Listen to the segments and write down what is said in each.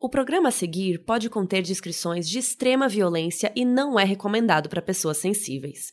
O programa a seguir pode conter descrições de extrema violência e não é recomendado para pessoas sensíveis.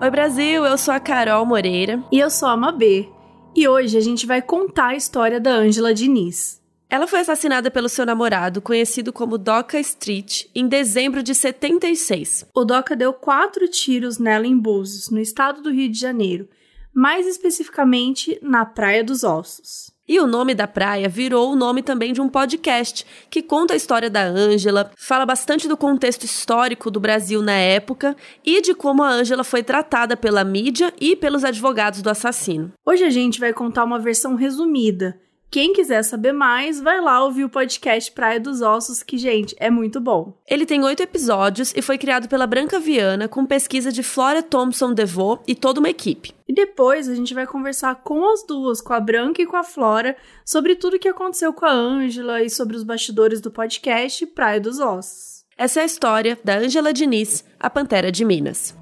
Oi Brasil, eu sou a Carol Moreira. E eu sou a Mabê. E hoje a gente vai contar a história da Ângela Diniz. Ela foi assassinada pelo seu namorado, conhecido como Doca Street, em dezembro de 76. O Doca deu quatro tiros nela em Búzios, no estado do Rio de Janeiro, mais especificamente na Praia dos Ossos. E o nome da praia virou o nome também de um podcast que conta a história da Ângela, fala bastante do contexto histórico do Brasil na época e de como a Ângela foi tratada pela mídia e pelos advogados do assassino. Hoje a gente vai contar uma versão resumida quem quiser saber mais, vai lá ouvir o podcast Praia dos Ossos, que, gente, é muito bom. Ele tem oito episódios e foi criado pela Branca Viana, com pesquisa de Flora Thompson DeVoe e toda uma equipe. E depois a gente vai conversar com as duas, com a Branca e com a Flora, sobre tudo o que aconteceu com a Ângela e sobre os bastidores do podcast Praia dos Ossos. Essa é a história da Ângela Diniz, a Pantera de Minas.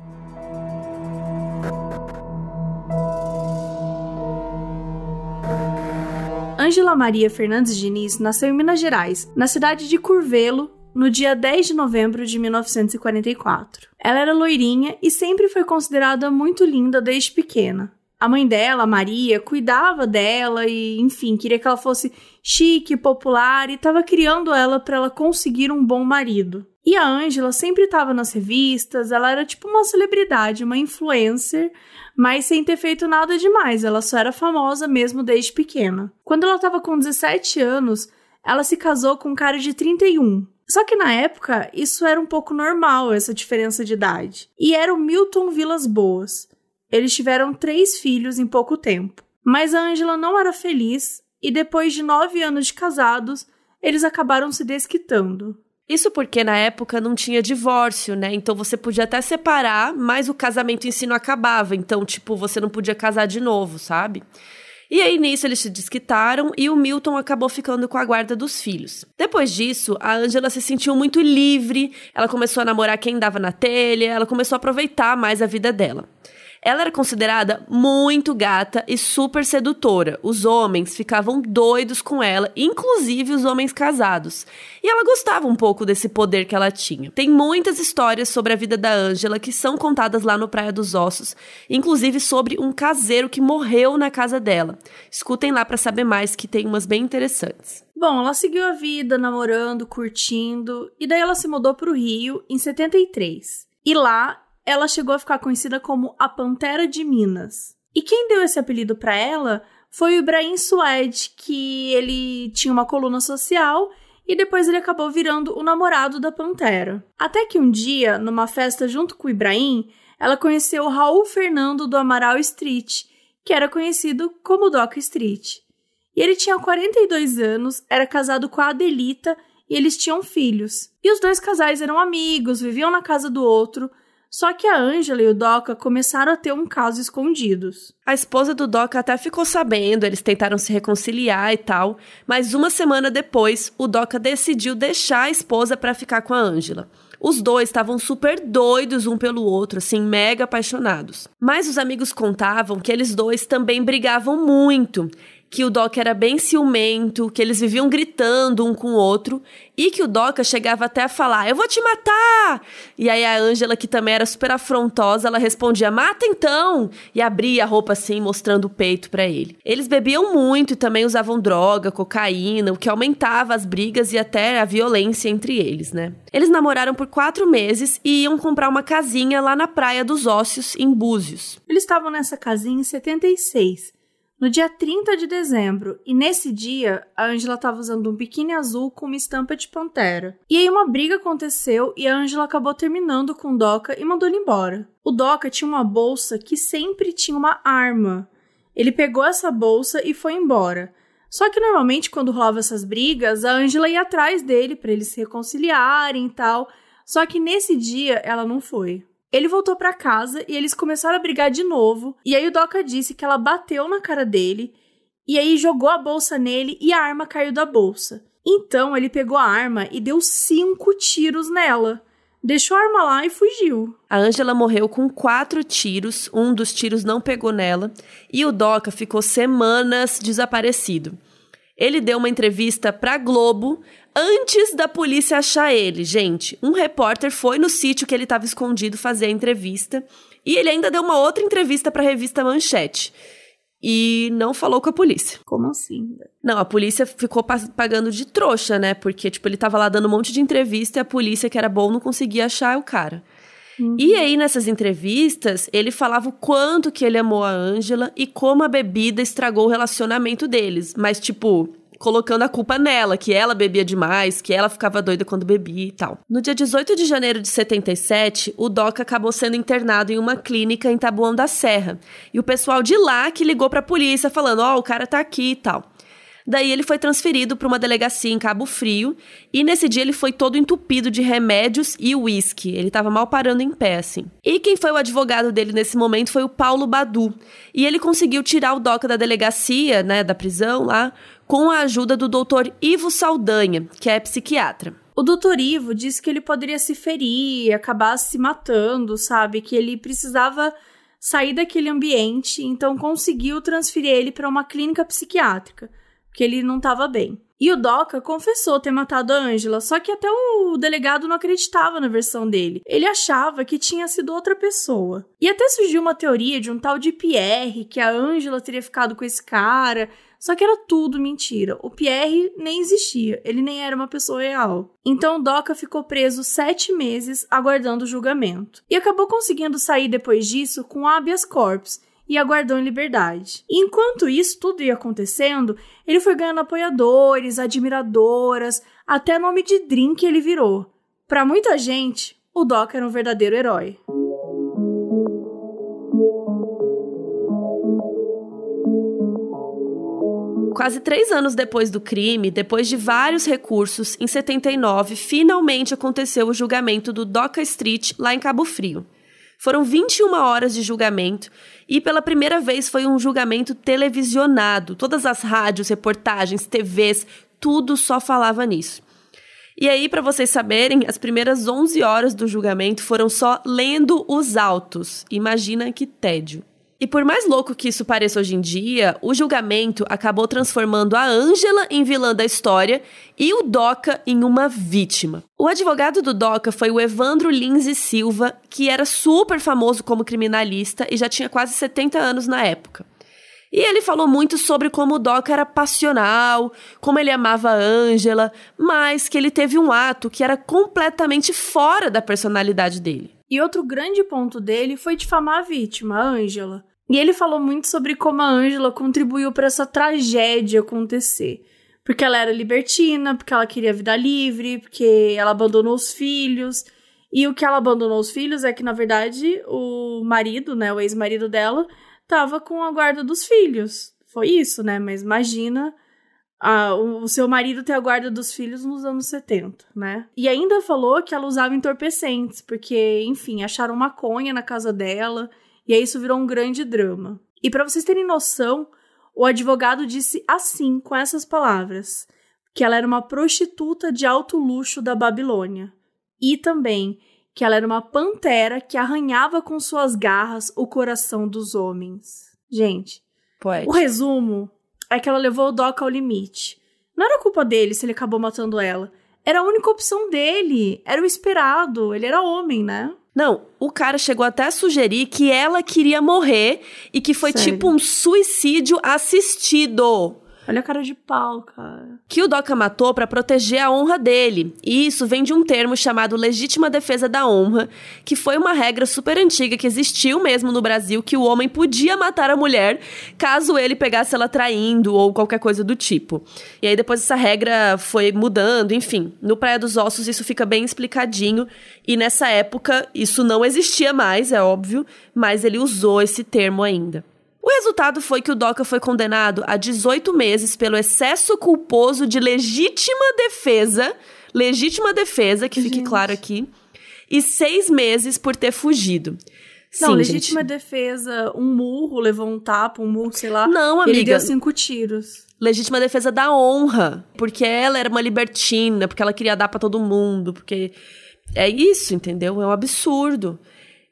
Ângela Maria Fernandes Diniz nasceu em Minas Gerais, na cidade de Curvelo, no dia 10 de novembro de 1944. Ela era loirinha e sempre foi considerada muito linda desde pequena. A mãe dela, Maria, cuidava dela e, enfim, queria que ela fosse chique, popular e estava criando ela para ela conseguir um bom marido. E a Ângela sempre estava nas revistas, ela era tipo uma celebridade, uma influencer, mas sem ter feito nada demais, ela só era famosa mesmo desde pequena. Quando ela estava com 17 anos, ela se casou com um cara de 31. Só que na época, isso era um pouco normal, essa diferença de idade. E era o Milton Vilas Boas. Eles tiveram três filhos em pouco tempo. Mas a Angela não era feliz e depois de nove anos de casados, eles acabaram se desquitando. Isso porque na época não tinha divórcio, né? Então você podia até separar, mas o casamento em si não acabava. Então, tipo, você não podia casar de novo, sabe? E aí, nisso, eles se desquitaram e o Milton acabou ficando com a guarda dos filhos. Depois disso, a Angela se sentiu muito livre, ela começou a namorar quem dava na telha, ela começou a aproveitar mais a vida dela. Ela era considerada muito gata e super sedutora. Os homens ficavam doidos com ela, inclusive os homens casados. E ela gostava um pouco desse poder que ela tinha. Tem muitas histórias sobre a vida da Ângela que são contadas lá no Praia dos Ossos, inclusive sobre um caseiro que morreu na casa dela. Escutem lá para saber mais que tem umas bem interessantes. Bom, ela seguiu a vida namorando, curtindo, e daí ela se mudou para o Rio em 73. E lá ela chegou a ficar conhecida como a Pantera de Minas. E quem deu esse apelido para ela foi o Ibrahim Suede, que ele tinha uma coluna social e depois ele acabou virando o namorado da Pantera. Até que um dia, numa festa junto com o Ibrahim, ela conheceu o Raul Fernando do Amaral Street, que era conhecido como Doc Street. E ele tinha 42 anos, era casado com a Adelita e eles tinham filhos. E os dois casais eram amigos, viviam na casa do outro, só que a Angela e o Doca começaram a ter um caso escondidos. A esposa do Doca até ficou sabendo, eles tentaram se reconciliar e tal, mas uma semana depois, o Doca decidiu deixar a esposa para ficar com a Angela. Os dois estavam super doidos um pelo outro, assim, mega apaixonados. Mas os amigos contavam que eles dois também brigavam muito que o Doc era bem ciumento, que eles viviam gritando um com o outro e que o Doca chegava até a falar: "Eu vou te matar". E aí a Ângela, que também era super afrontosa, ela respondia: "Mata então". E abria a roupa assim, mostrando o peito para ele. Eles bebiam muito e também usavam droga, cocaína, o que aumentava as brigas e até a violência entre eles, né? Eles namoraram por quatro meses e iam comprar uma casinha lá na Praia dos Ócios, em Búzios. Eles estavam nessa casinha em 76 no dia 30 de dezembro, e nesse dia a Angela estava usando um biquíni azul com uma estampa de pantera. E aí uma briga aconteceu e a Angela acabou terminando com o Doca e mandou ele embora. O Doca tinha uma bolsa que sempre tinha uma arma. Ele pegou essa bolsa e foi embora. Só que normalmente quando rolava essas brigas, a Angela ia atrás dele para eles se reconciliarem e tal. Só que nesse dia ela não foi. Ele voltou para casa e eles começaram a brigar de novo. E aí o Doca disse que ela bateu na cara dele e aí jogou a bolsa nele e a arma caiu da bolsa. Então ele pegou a arma e deu cinco tiros nela. deixou a arma lá e fugiu. A Angela morreu com quatro tiros, um dos tiros não pegou nela, e o Doca ficou semanas desaparecido. Ele deu uma entrevista pra Globo antes da polícia achar ele. Gente, um repórter foi no sítio que ele estava escondido fazer a entrevista, e ele ainda deu uma outra entrevista para a revista Manchete e não falou com a polícia. Como assim? Não, a polícia ficou pagando de trouxa, né? Porque, tipo, ele tava lá dando um monte de entrevista e a polícia, que era bom, não conseguia achar o cara. Uhum. E aí, nessas entrevistas, ele falava o quanto que ele amou a Ângela e como a bebida estragou o relacionamento deles. Mas, tipo, colocando a culpa nela, que ela bebia demais, que ela ficava doida quando bebia e tal. No dia 18 de janeiro de 77, o Doc acabou sendo internado em uma clínica em Tabuão da Serra. E o pessoal de lá que ligou pra polícia falando: "Ó, oh, o cara tá aqui e tal". Daí ele foi transferido para uma delegacia em Cabo Frio e nesse dia ele foi todo entupido de remédios e uísque. Ele estava mal parando em pé, assim. E quem foi o advogado dele nesse momento foi o Paulo Badu. E ele conseguiu tirar o Doca da delegacia, né, da prisão lá, com a ajuda do doutor Ivo Saldanha, que é psiquiatra. O doutor Ivo disse que ele poderia se ferir, acabar se matando, sabe? Que ele precisava sair daquele ambiente, então conseguiu transferir ele para uma clínica psiquiátrica, porque ele não estava bem. E o Doca confessou ter matado a Ângela, só que até o delegado não acreditava na versão dele. Ele achava que tinha sido outra pessoa. E até surgiu uma teoria de um tal de Pierre, que a Ângela teria ficado com esse cara, só que era tudo mentira. O Pierre nem existia, ele nem era uma pessoa real. Então Doca ficou preso sete meses aguardando o julgamento. E acabou conseguindo sair depois disso com habeas corpus e aguardou em liberdade. Enquanto isso tudo ia acontecendo, ele foi ganhando apoiadores, admiradoras, até nome de drink ele virou. Para muita gente, o Doca era um verdadeiro herói. Quase três anos depois do crime, depois de vários recursos, em 79, finalmente aconteceu o julgamento do Doca Street lá em Cabo Frio. Foram 21 horas de julgamento e pela primeira vez foi um julgamento televisionado. Todas as rádios, reportagens, TVs, tudo só falava nisso. E aí, para vocês saberem, as primeiras 11 horas do julgamento foram só lendo os autos. Imagina que tédio. E por mais louco que isso pareça hoje em dia, o julgamento acabou transformando a Ângela em vilã da história e o Doca em uma vítima. O advogado do Doca foi o Evandro Lins e Silva, que era super famoso como criminalista e já tinha quase 70 anos na época. E ele falou muito sobre como o Doca era passional, como ele amava a Ângela, mas que ele teve um ato que era completamente fora da personalidade dele. E outro grande ponto dele foi difamar a vítima, a Ângela. E ele falou muito sobre como a Ângela contribuiu para essa tragédia acontecer. Porque ela era libertina, porque ela queria vida livre, porque ela abandonou os filhos. E o que ela abandonou os filhos é que, na verdade, o marido, né, o ex-marido dela, tava com a guarda dos filhos. Foi isso, né? Mas imagina o seu marido ter a guarda dos filhos nos anos 70, né? E ainda falou que ela usava entorpecentes, porque, enfim, acharam maconha na casa dela, e aí isso virou um grande drama. E para vocês terem noção, o advogado disse assim, com essas palavras, que ela era uma prostituta de alto luxo da Babilônia. E também que ela era uma pantera que arranhava com suas garras o coração dos homens. Gente, Poético. o resumo é que ela levou o Doc ao limite. Não era culpa dele se ele acabou matando ela. Era a única opção dele. Era o esperado. Ele era homem, né? Não, o cara chegou até a sugerir que ela queria morrer e que foi Sério? tipo um suicídio assistido. Olha a cara de pau, cara. Que o Doca matou para proteger a honra dele. E isso vem de um termo chamado legítima defesa da honra, que foi uma regra super antiga que existiu mesmo no Brasil que o homem podia matar a mulher caso ele pegasse ela traindo ou qualquer coisa do tipo. E aí depois essa regra foi mudando, enfim. No Praia dos Ossos isso fica bem explicadinho e nessa época isso não existia mais, é óbvio, mas ele usou esse termo ainda. O resultado foi que o Doca foi condenado a 18 meses pelo excesso culposo de legítima defesa, legítima defesa, que fique claro aqui, e seis meses por ter fugido. Não, Sim, legítima gente. defesa, um murro, levou um tapa, um murro, sei lá. Não, amiga. Ele deu cinco tiros. Legítima defesa da honra, porque ela era uma libertina, porque ela queria dar para todo mundo, porque É isso, entendeu? É um absurdo.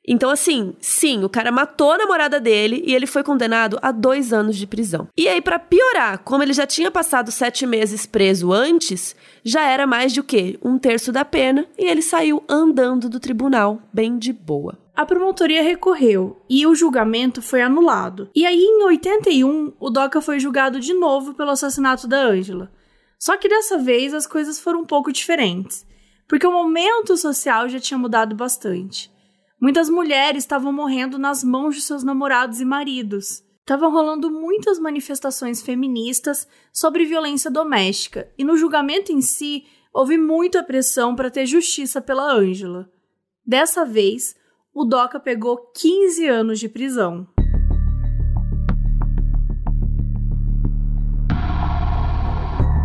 Então, assim, sim, o cara matou a namorada dele e ele foi condenado a dois anos de prisão. E aí, para piorar, como ele já tinha passado sete meses preso antes, já era mais de o quê? Um terço da pena e ele saiu andando do tribunal, bem de boa. A promotoria recorreu e o julgamento foi anulado. E aí, em 81, o Doca foi julgado de novo pelo assassinato da Ângela. Só que dessa vez as coisas foram um pouco diferentes, porque o momento social já tinha mudado bastante. Muitas mulheres estavam morrendo nas mãos de seus namorados e maridos. Estavam rolando muitas manifestações feministas sobre violência doméstica, e no julgamento em si houve muita pressão para ter justiça pela Ângela. Dessa vez, o Doca pegou 15 anos de prisão.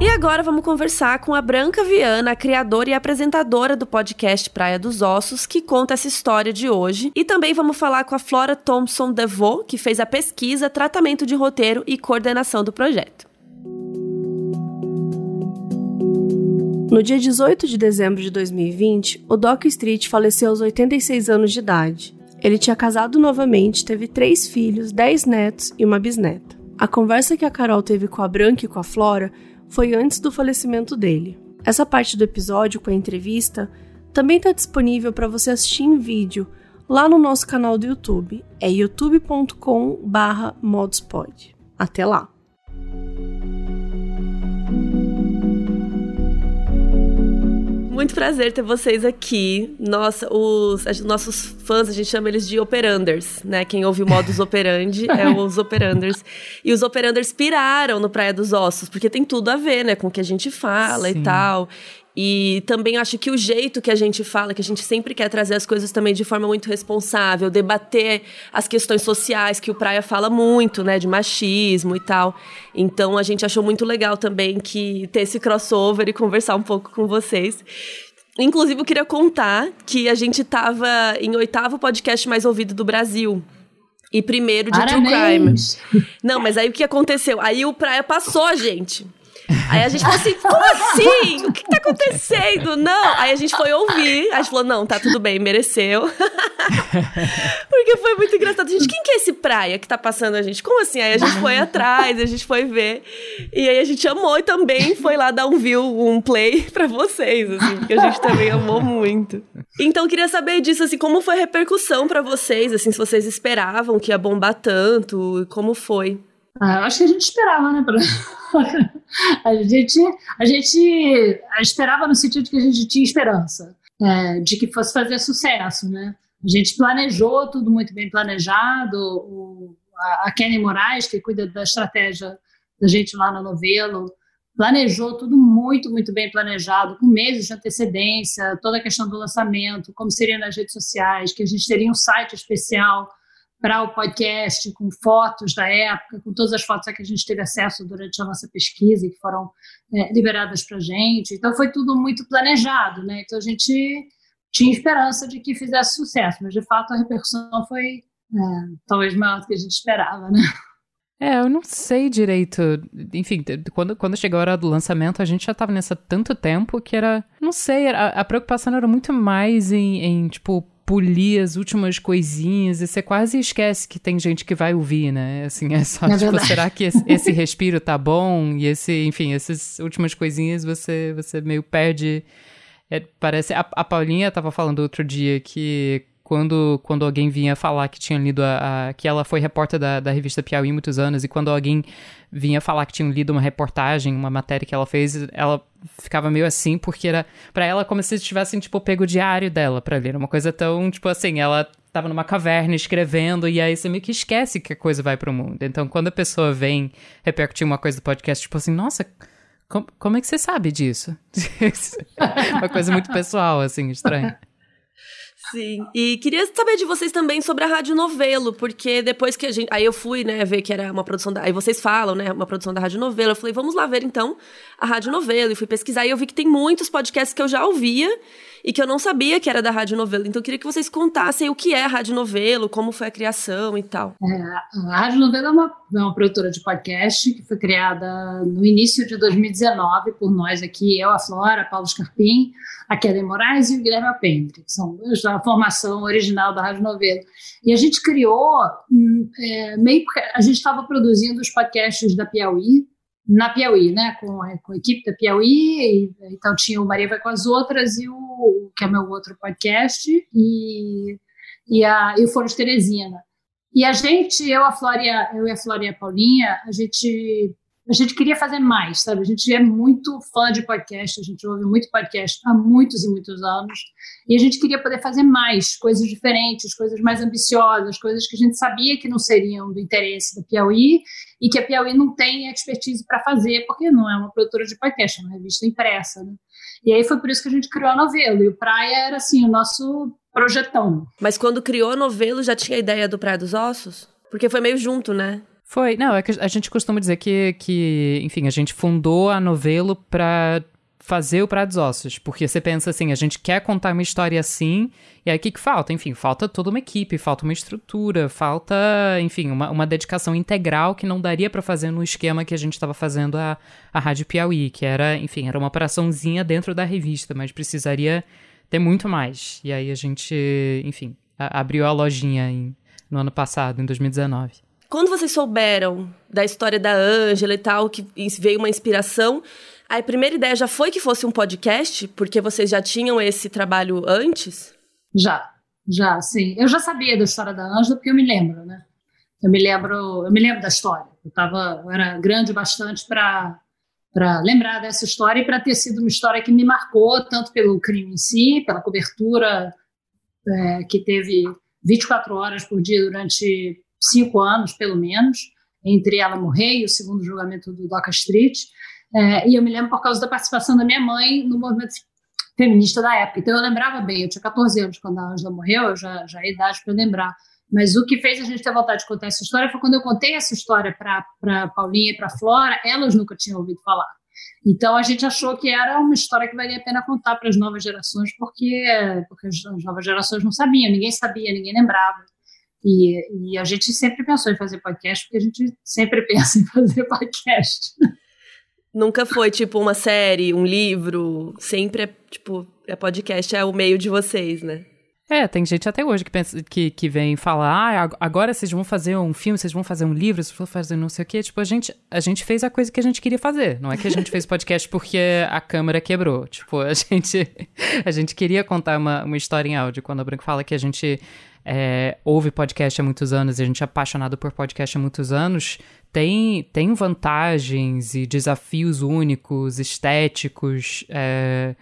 E agora vamos conversar com a Branca Viana, criadora e apresentadora do podcast Praia dos Ossos, que conta essa história de hoje. E também vamos falar com a Flora Thompson DeVoe, que fez a pesquisa, tratamento de roteiro e coordenação do projeto. No dia 18 de dezembro de 2020, o Doc Street faleceu aos 86 anos de idade. Ele tinha casado novamente, teve três filhos, dez netos e uma bisneta. A conversa que a Carol teve com a Branca e com a Flora foi antes do falecimento dele. Essa parte do episódio com a entrevista também está disponível para você assistir em vídeo lá no nosso canal do YouTube. É youtube.com/modspod. Até lá. Muito prazer ter vocês aqui. Nossa, os, os nossos fãs, a gente chama eles de operanders, né? Quem ouve o modus operandi é os operanders. E os operanders piraram no Praia dos Ossos, porque tem tudo a ver, né? Com o que a gente fala Sim. e tal. E também acho que o jeito que a gente fala, que a gente sempre quer trazer as coisas também de forma muito responsável, debater as questões sociais que o Praia fala muito, né, de machismo e tal. Então a gente achou muito legal também que ter esse crossover e conversar um pouco com vocês. Inclusive, eu queria contar que a gente estava em oitavo podcast mais ouvido do Brasil. E primeiro de Parabéns. True Crime. Não, mas aí o que aconteceu? Aí o Praia passou a gente. Aí a gente falou assim: como assim? O que tá acontecendo? Não. Aí a gente foi ouvir. A gente falou: não, tá tudo bem, mereceu. Porque foi muito engraçado. Gente, quem que é esse praia que tá passando a gente? Como assim? Aí a gente foi atrás, a gente foi ver. E aí a gente amou e também foi lá dar um view, um play pra vocês, assim, porque a gente também amou muito. Então queria saber disso, assim, como foi a repercussão para vocês, assim, se vocês esperavam que ia bombar tanto, como foi? Ah, acho que a gente esperava, né? a, gente, a gente esperava no sentido de que a gente tinha esperança é, de que fosse fazer sucesso, né? A gente planejou tudo muito bem planejado. O, a, a Kenny Moraes, que cuida da estratégia da gente lá no Novelo, planejou tudo muito, muito bem planejado, com meses de antecedência, toda a questão do lançamento, como seria nas redes sociais, que a gente teria um site especial para o podcast, com fotos da época, com todas as fotos que a gente teve acesso durante a nossa pesquisa e que foram é, liberadas para a gente. Então, foi tudo muito planejado, né? Então, a gente tinha esperança de que fizesse sucesso, mas, de fato, a repercussão foi é, talvez maior do que a gente esperava, né? É, eu não sei direito. Enfim, quando, quando chegou a hora do lançamento, a gente já tava nessa tanto tempo que era. Não sei, a, a preocupação era muito mais em, em tipo, polir as últimas coisinhas e você quase esquece que tem gente que vai ouvir, né? Assim, é só, é tipo, será que esse, esse, respiro tá bom? E esse, enfim, essas últimas coisinhas você, você meio perde. É, parece. A, a Paulinha tava falando outro dia que quando, quando alguém vinha falar que tinha lido a, a, que ela foi repórter da, da revista Piauí muitos anos, e quando alguém vinha falar que tinha lido uma reportagem, uma matéria que ela fez, ela ficava meio assim, porque era para ela como se tivessem, tipo, pego o diário dela para ler. Uma coisa tão, tipo assim, ela tava numa caverna escrevendo, e aí você meio que esquece que a coisa vai pro mundo. Então, quando a pessoa vem repercutir uma coisa do podcast, tipo assim, nossa. Como, como é que você sabe disso? uma coisa muito pessoal, assim, estranha. Sim. E queria saber de vocês também sobre a Rádio Novelo, porque depois que a gente. Aí eu fui, né, ver que era uma produção da. Aí vocês falam, né, uma produção da Rádio Novelo. Eu falei, vamos lá ver então a Rádio Novelo. E fui pesquisar e eu vi que tem muitos podcasts que eu já ouvia e que eu não sabia que era da Rádio Novelo. Então eu queria que vocês contassem o que é a Rádio Novelo, como foi a criação e tal. É, a Rádio Novelo é uma, é uma produtora de podcast que foi criada no início de 2019 por nós aqui, eu, a Flora, Paulo Scarpim a Kelly Moraes e o Guilherme Alpendre, que são formação original da Rádio Novelo. E a gente criou, hum, é, meio a gente estava produzindo os podcasts da Piauí, na Piauí, né, com com a equipe da Piauí, e, então tinha o Maria Vai com as Outras e o, que é meu outro podcast, e, e, a, e o Foro de Teresina. E a gente, eu, a Flória, eu e a Flória Paulinha, a gente a gente queria fazer mais, sabe? A gente é muito fã de podcast, a gente ouve muito podcast há muitos e muitos anos, e a gente queria poder fazer mais, coisas diferentes, coisas mais ambiciosas, coisas que a gente sabia que não seriam do interesse da Piauí e que a Piauí não tem expertise para fazer, porque não é uma produtora de podcast, é uma revista impressa, né? E aí foi por isso que a gente criou a Novelo, e o Praia era assim, o nosso projetão. Mas quando criou a Novelo, já tinha a ideia do Praia dos Ossos? Porque foi meio junto, né? Foi, não, é que a gente costuma dizer que, que enfim, a gente fundou a novelo para fazer o Praia dos Ossos, porque você pensa assim, a gente quer contar uma história assim, e aí o que, que falta? Enfim, falta toda uma equipe, falta uma estrutura, falta, enfim, uma, uma dedicação integral que não daria para fazer no esquema que a gente estava fazendo a, a Rádio Piauí, que era, enfim, era uma operaçãozinha dentro da revista, mas precisaria ter muito mais. E aí a gente, enfim, a, abriu a lojinha em, no ano passado, em 2019. Quando vocês souberam da história da Ângela e tal, que veio uma inspiração, a primeira ideia já foi que fosse um podcast, porque vocês já tinham esse trabalho antes? Já, já, sim. Eu já sabia da história da Ângela porque eu me lembro, né? Eu me lembro, eu me lembro da história. Eu tava, eu era grande bastante para para lembrar dessa história e para ter sido uma história que me marcou tanto pelo crime em si, pela cobertura é, que teve 24 horas por dia durante cinco anos, pelo menos, entre ela morrer e o segundo julgamento do Doca Street. É, e eu me lembro por causa da participação da minha mãe no movimento feminista da época. Então eu lembrava bem, eu tinha 14 anos quando a Angela morreu, eu já, já é idade para lembrar. Mas o que fez a gente ter vontade de contar essa história foi quando eu contei essa história para Paulinha e para Flora, elas nunca tinham ouvido falar. Então a gente achou que era uma história que valia a pena contar para as novas gerações, porque, porque as novas gerações não sabiam, ninguém sabia, ninguém lembrava. E, e, a gente sempre pensou em fazer podcast, porque a gente sempre pensa em fazer podcast. Nunca foi tipo uma série, um livro, sempre é tipo, é podcast é o meio de vocês, né? É, tem gente até hoje que, pensa, que, que vem falar, ah, agora vocês vão fazer um filme, vocês vão fazer um livro, vocês vão fazer não sei o quê. Tipo, a gente, a gente fez a coisa que a gente queria fazer. Não é que a gente fez podcast porque a câmera quebrou. Tipo, a gente, a gente queria contar uma, uma história em áudio. Quando a Branco fala que a gente é, ouve podcast há muitos anos e a gente é apaixonado por podcast há muitos anos, tem, tem vantagens e desafios únicos, estéticos é,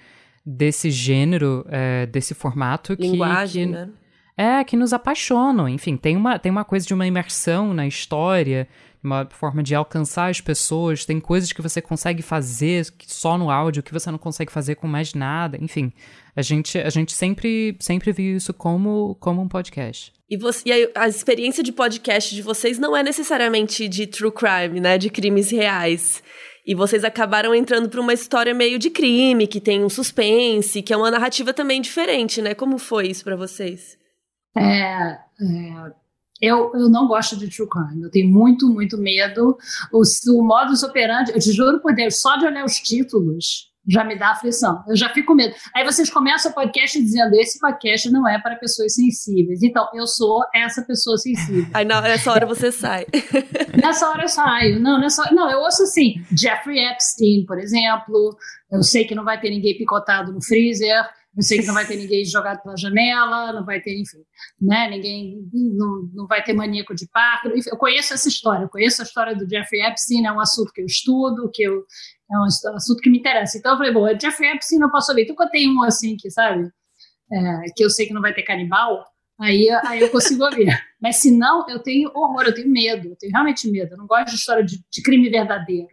desse gênero, é, desse formato. Linguagem, que, que, né? É, que nos apaixonam. Enfim, tem uma, tem uma coisa de uma imersão na história, uma forma de alcançar as pessoas. Tem coisas que você consegue fazer só no áudio que você não consegue fazer com mais nada. Enfim, a gente, a gente sempre, sempre viu isso como, como um podcast. E, você, e a, a experiência de podcast de vocês não é necessariamente de true crime, né? De crimes reais. E vocês acabaram entrando para uma história meio de crime, que tem um suspense, que é uma narrativa também diferente, né? Como foi isso para vocês? É, é, eu, eu não gosto de true crime, eu tenho muito, muito medo. O, o modus operandi, eu te juro por Deus, só de olhar os títulos, já me dá aflição. Eu já fico com medo. Aí vocês começam o podcast dizendo: esse podcast não é para pessoas sensíveis. Então, eu sou essa pessoa sensível. Aí nessa hora você sai. nessa hora eu saio. Não, nessa, não, eu ouço assim: Jeffrey Epstein, por exemplo. Eu sei que não vai ter ninguém picotado no freezer. Eu sei que não vai ter ninguém jogado pela janela, não vai ter, enfim, né? Ninguém, não, não vai ter maníaco de parto. Eu conheço essa história, eu conheço a história do Jeffrey Epstein, é um assunto que eu estudo, que eu, é um assunto que me interessa. Então eu falei, bom, Jeffrey Epstein não posso ouvir. Então quando tem um assim que, sabe, é, que eu sei que não vai ter canibal, aí, aí eu consigo ouvir. Mas se não, eu tenho horror, eu tenho medo, eu tenho realmente medo. Eu não gosto de história de, de crime verdadeiro.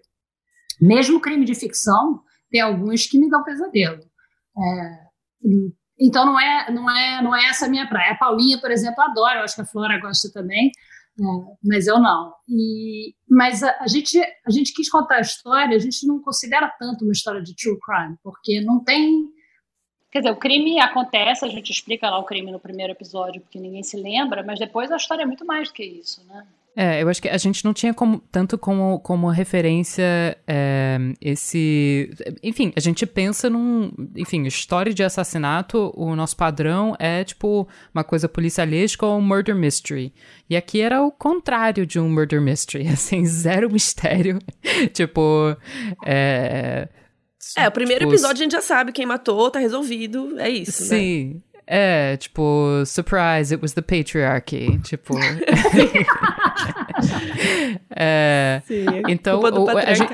Mesmo crime de ficção, tem alguns que me dão pesadelo. É, então não é, não é, não é essa a minha praia. A Paulinha, por exemplo, adora, eu acho que a Flora gosta também, é, mas eu não. E, mas a, a, gente, a gente quis contar a história, a gente não considera tanto uma história de true crime, porque não tem. Quer dizer, o crime acontece, a gente explica lá o crime no primeiro episódio, porque ninguém se lembra, mas depois a história é muito mais do que isso, né? É, eu acho que a gente não tinha como, tanto como, como referência é, esse. Enfim, a gente pensa num. Enfim, história de assassinato, o nosso padrão é tipo uma coisa policialesca ou um murder mystery. E aqui era o contrário de um murder mystery, assim, zero mistério. tipo. É, é, o primeiro tipo, episódio a gente já sabe quem matou, tá resolvido, é isso. Né? Sim. Né? É, tipo, surprise, it was the patriarchy. Tipo. é, Sim, então. O, a gente,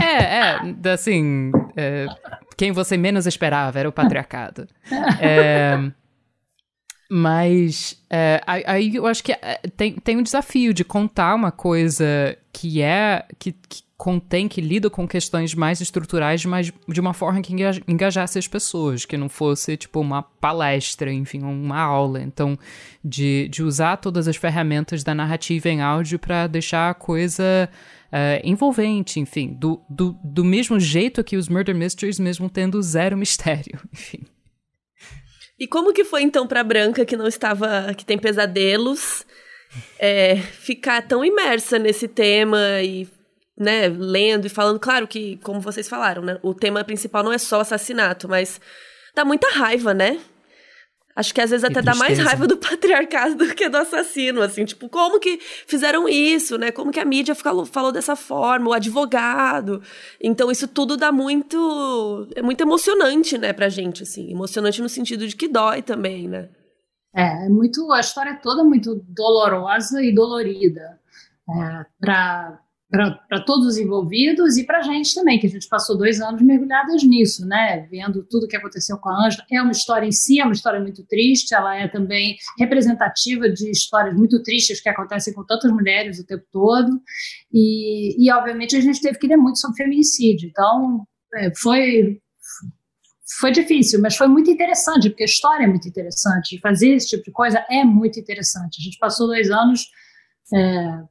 é, é, assim. É, quem você menos esperava era o patriarcado. É, mas é, aí eu acho que é, tem, tem um desafio de contar uma coisa que é. que, que contém, que lida com questões mais estruturais, mas de uma forma que engajasse as pessoas, que não fosse tipo uma palestra, enfim, uma aula. Então, de, de usar todas as ferramentas da narrativa em áudio para deixar a coisa uh, envolvente, enfim, do, do, do mesmo jeito que os Murder Mysteries, mesmo tendo zero mistério, enfim. E como que foi então para Branca que não estava, que tem pesadelos, é, ficar tão imersa nesse tema e né, lendo e falando, claro que, como vocês falaram, né, o tema principal não é só assassinato, mas dá muita raiva, né? Acho que às vezes até dá mais raiva do patriarcado do que do assassino, assim, tipo, como que fizeram isso, né? Como que a mídia falou, falou dessa forma, o advogado. Então isso tudo dá muito é muito emocionante, né, pra gente, assim, emocionante no sentido de que dói também, né? É, é muito, a história é toda muito dolorosa e dolorida. É, para para todos os envolvidos e para a gente também, que a gente passou dois anos mergulhadas nisso, né? Vendo tudo o que aconteceu com a Ângela. É uma história em si, é uma história muito triste, ela é também representativa de histórias muito tristes que acontecem com tantas mulheres o tempo todo. E, e obviamente, a gente teve que ler muito sobre feminicídio. Então, é, foi. Foi difícil, mas foi muito interessante, porque a história é muito interessante. Fazer esse tipo de coisa é muito interessante. A gente passou dois anos é,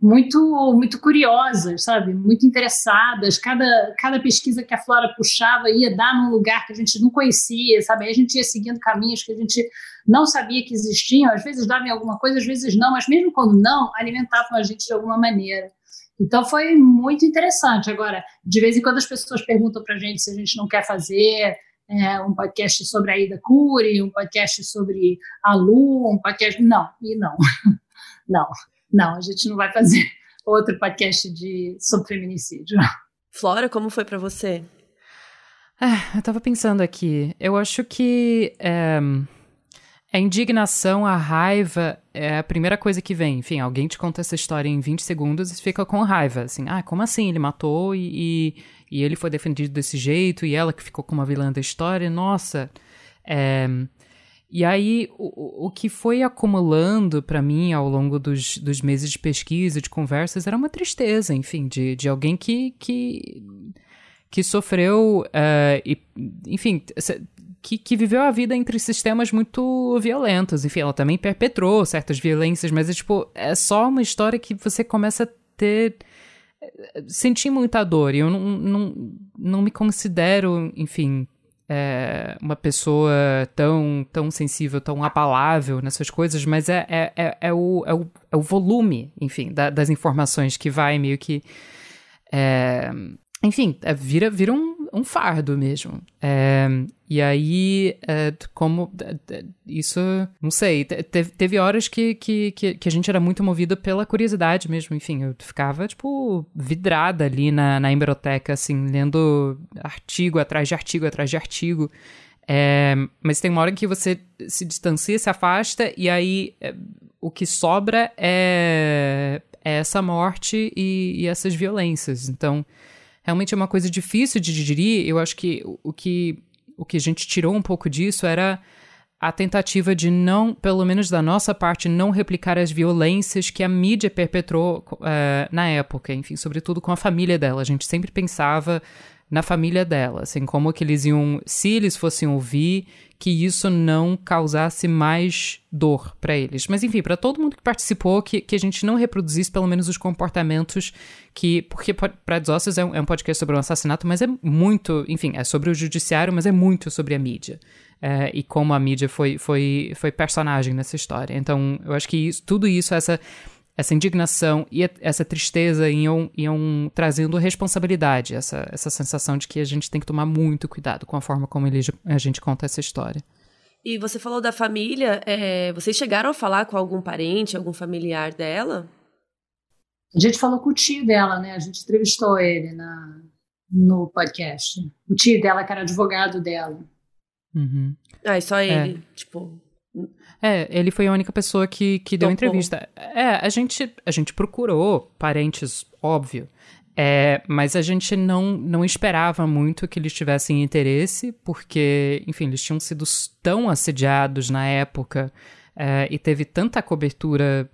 muito muito curiosas, sabe? Muito interessadas. Cada, cada pesquisa que a Flora puxava ia dar num lugar que a gente não conhecia, sabe? Aí a gente ia seguindo caminhos que a gente não sabia que existiam. Às vezes dava em alguma coisa, às vezes não, mas mesmo quando não, alimentavam a gente de alguma maneira. Então foi muito interessante. Agora, de vez em quando as pessoas perguntam para a gente se a gente não quer fazer é, um podcast sobre a Ida Cury, um podcast sobre a Lu, um podcast. Não, e não. não. Não, a gente não vai fazer outro podcast de, sobre feminicídio. Flora, como foi para você? É, eu tava pensando aqui. Eu acho que é, a indignação, a raiva é a primeira coisa que vem. Enfim, alguém te conta essa história em 20 segundos e fica com raiva. Assim, ah, como assim? Ele matou e, e, e ele foi defendido desse jeito e ela que ficou como a vilã da história. Nossa. É, e aí, o, o que foi acumulando para mim ao longo dos, dos meses de pesquisa, de conversas, era uma tristeza, enfim, de, de alguém que, que, que sofreu, uh, e, enfim, que, que viveu a vida entre sistemas muito violentos. Enfim, ela também perpetrou certas violências, mas é, tipo, é só uma história que você começa a ter sentir muita dor. E eu não, não, não me considero, enfim, é, uma pessoa tão, tão sensível, tão apalável nessas coisas, mas é, é, é, é o, é, o, é o volume, enfim, da, das informações que vai meio que. É, enfim, é, vira, vira um, um fardo mesmo. É, e aí, é, como isso, não sei, teve, teve horas que, que, que, a gente era muito movido pela curiosidade mesmo. Enfim, eu ficava, tipo, vidrada ali na, na assim, lendo artigo atrás de artigo atrás de artigo. É, mas tem uma hora que você se distancia, se afasta, e aí é, o que sobra é, é essa morte e, e essas violências. Então realmente é uma coisa difícil de digerir. Eu acho que o que, o que a gente tirou um pouco disso era a tentativa de não, pelo menos da nossa parte, não replicar as violências que a mídia perpetrou uh, na época, enfim, sobretudo com a família dela. A gente sempre pensava na família dela, assim, como que eles iam, se eles fossem ouvir, que isso não causasse mais dor para eles. Mas enfim, para todo mundo que participou, que, que a gente não reproduzisse pelo menos os comportamentos que. Porque para Ossos é, um, é um podcast sobre um assassinato, mas é muito. Enfim, é sobre o judiciário, mas é muito sobre a mídia. É, e como a mídia foi, foi, foi personagem nessa história. Então, eu acho que isso, tudo isso, essa essa indignação e essa tristeza iam, iam trazendo responsabilidade, essa, essa sensação de que a gente tem que tomar muito cuidado com a forma como ele, a gente conta essa história. E você falou da família, é, vocês chegaram a falar com algum parente, algum familiar dela? A gente falou com o tio dela, né? A gente entrevistou ele na, no podcast. O tio dela, que era advogado dela. Uhum. Ah, e só ele, é. tipo... É, ele foi a única pessoa que, que deu entrevista. É, a gente, a gente procurou parentes, óbvio. É, mas a gente não, não esperava muito que eles tivessem interesse, porque, enfim, eles tinham sido tão assediados na época é, e teve tanta cobertura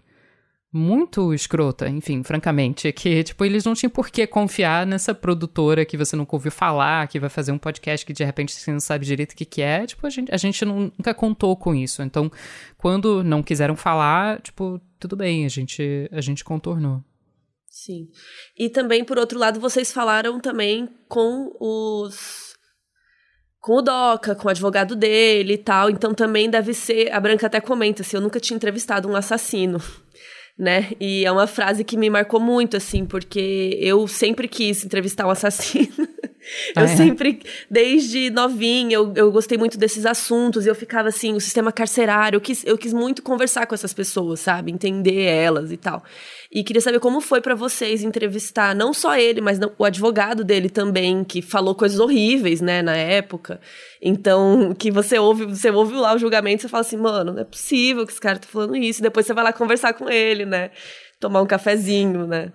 muito escrota, enfim, francamente, que, tipo, eles não tinham por que confiar nessa produtora que você nunca ouviu falar, que vai fazer um podcast que de repente você não sabe direito o que, que é, tipo, a gente, a gente nunca contou com isso. Então, quando não quiseram falar, tipo, tudo bem, a gente, a gente contornou. Sim. E também, por outro lado, vocês falaram também com os com o Doca, com o advogado dele e tal. Então também deve ser. A Branca até comenta assim: eu nunca tinha entrevistado um assassino né? E é uma frase que me marcou muito, assim, porque eu sempre quis entrevistar um assassino. eu ah, é? sempre, desde novinha, eu, eu gostei muito desses assuntos. E eu ficava assim, o sistema carcerário, eu quis, eu quis muito conversar com essas pessoas, sabe? Entender elas e tal. E queria saber como foi para vocês entrevistar não só ele, mas o advogado dele também, que falou coisas horríveis, né, na época. Então, que você ouve, você ouve lá o julgamento e você fala assim, mano, não é possível que esse cara tá falando isso. E depois você vai lá conversar com ele, né? Tomar um cafezinho, né?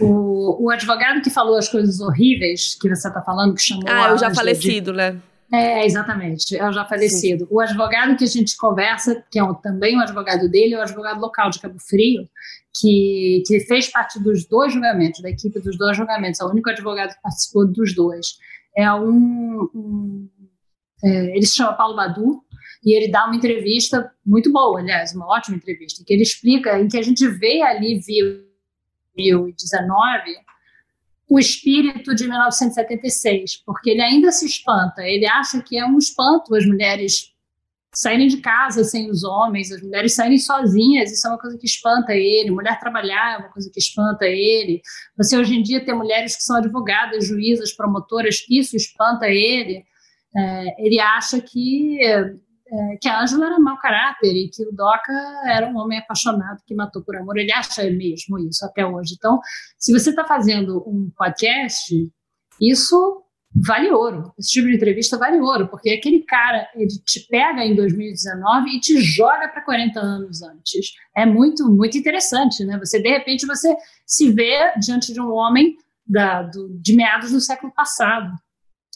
O, o advogado que falou as coisas horríveis que você tá falando, que chamou. Ah, eu já falecido, de... né? É, exatamente, é o já falecido. Sim. O advogado que a gente conversa, que é um, também o um advogado dele, é o advogado local de Cabo Frio, que, que fez parte dos dois julgamentos, da equipe dos dois julgamentos, é o único advogado que participou dos dois. É um. um é, ele se chama Paulo Badu, e ele dá uma entrevista muito boa, aliás, uma ótima entrevista, que ele explica, em que a gente vê ali, viu 2019, o espírito de 1976, porque ele ainda se espanta, ele acha que é um espanto as mulheres saírem de casa sem os homens, as mulheres saírem sozinhas, isso é uma coisa que espanta ele, mulher trabalhar é uma coisa que espanta ele. Você hoje em dia tem mulheres que são advogadas, juízas, promotoras, isso espanta ele. É, ele acha que é, que a Ângela era mau caráter e que o Doca era um homem apaixonado que matou por amor. Ele acha mesmo isso até hoje. Então, se você está fazendo um podcast, isso vale ouro. Esse tipo de entrevista vale ouro, porque aquele cara, ele te pega em 2019 e te joga para 40 anos antes. É muito, muito interessante, né? Você, de repente, você se vê diante de um homem da, do, de meados do século passado.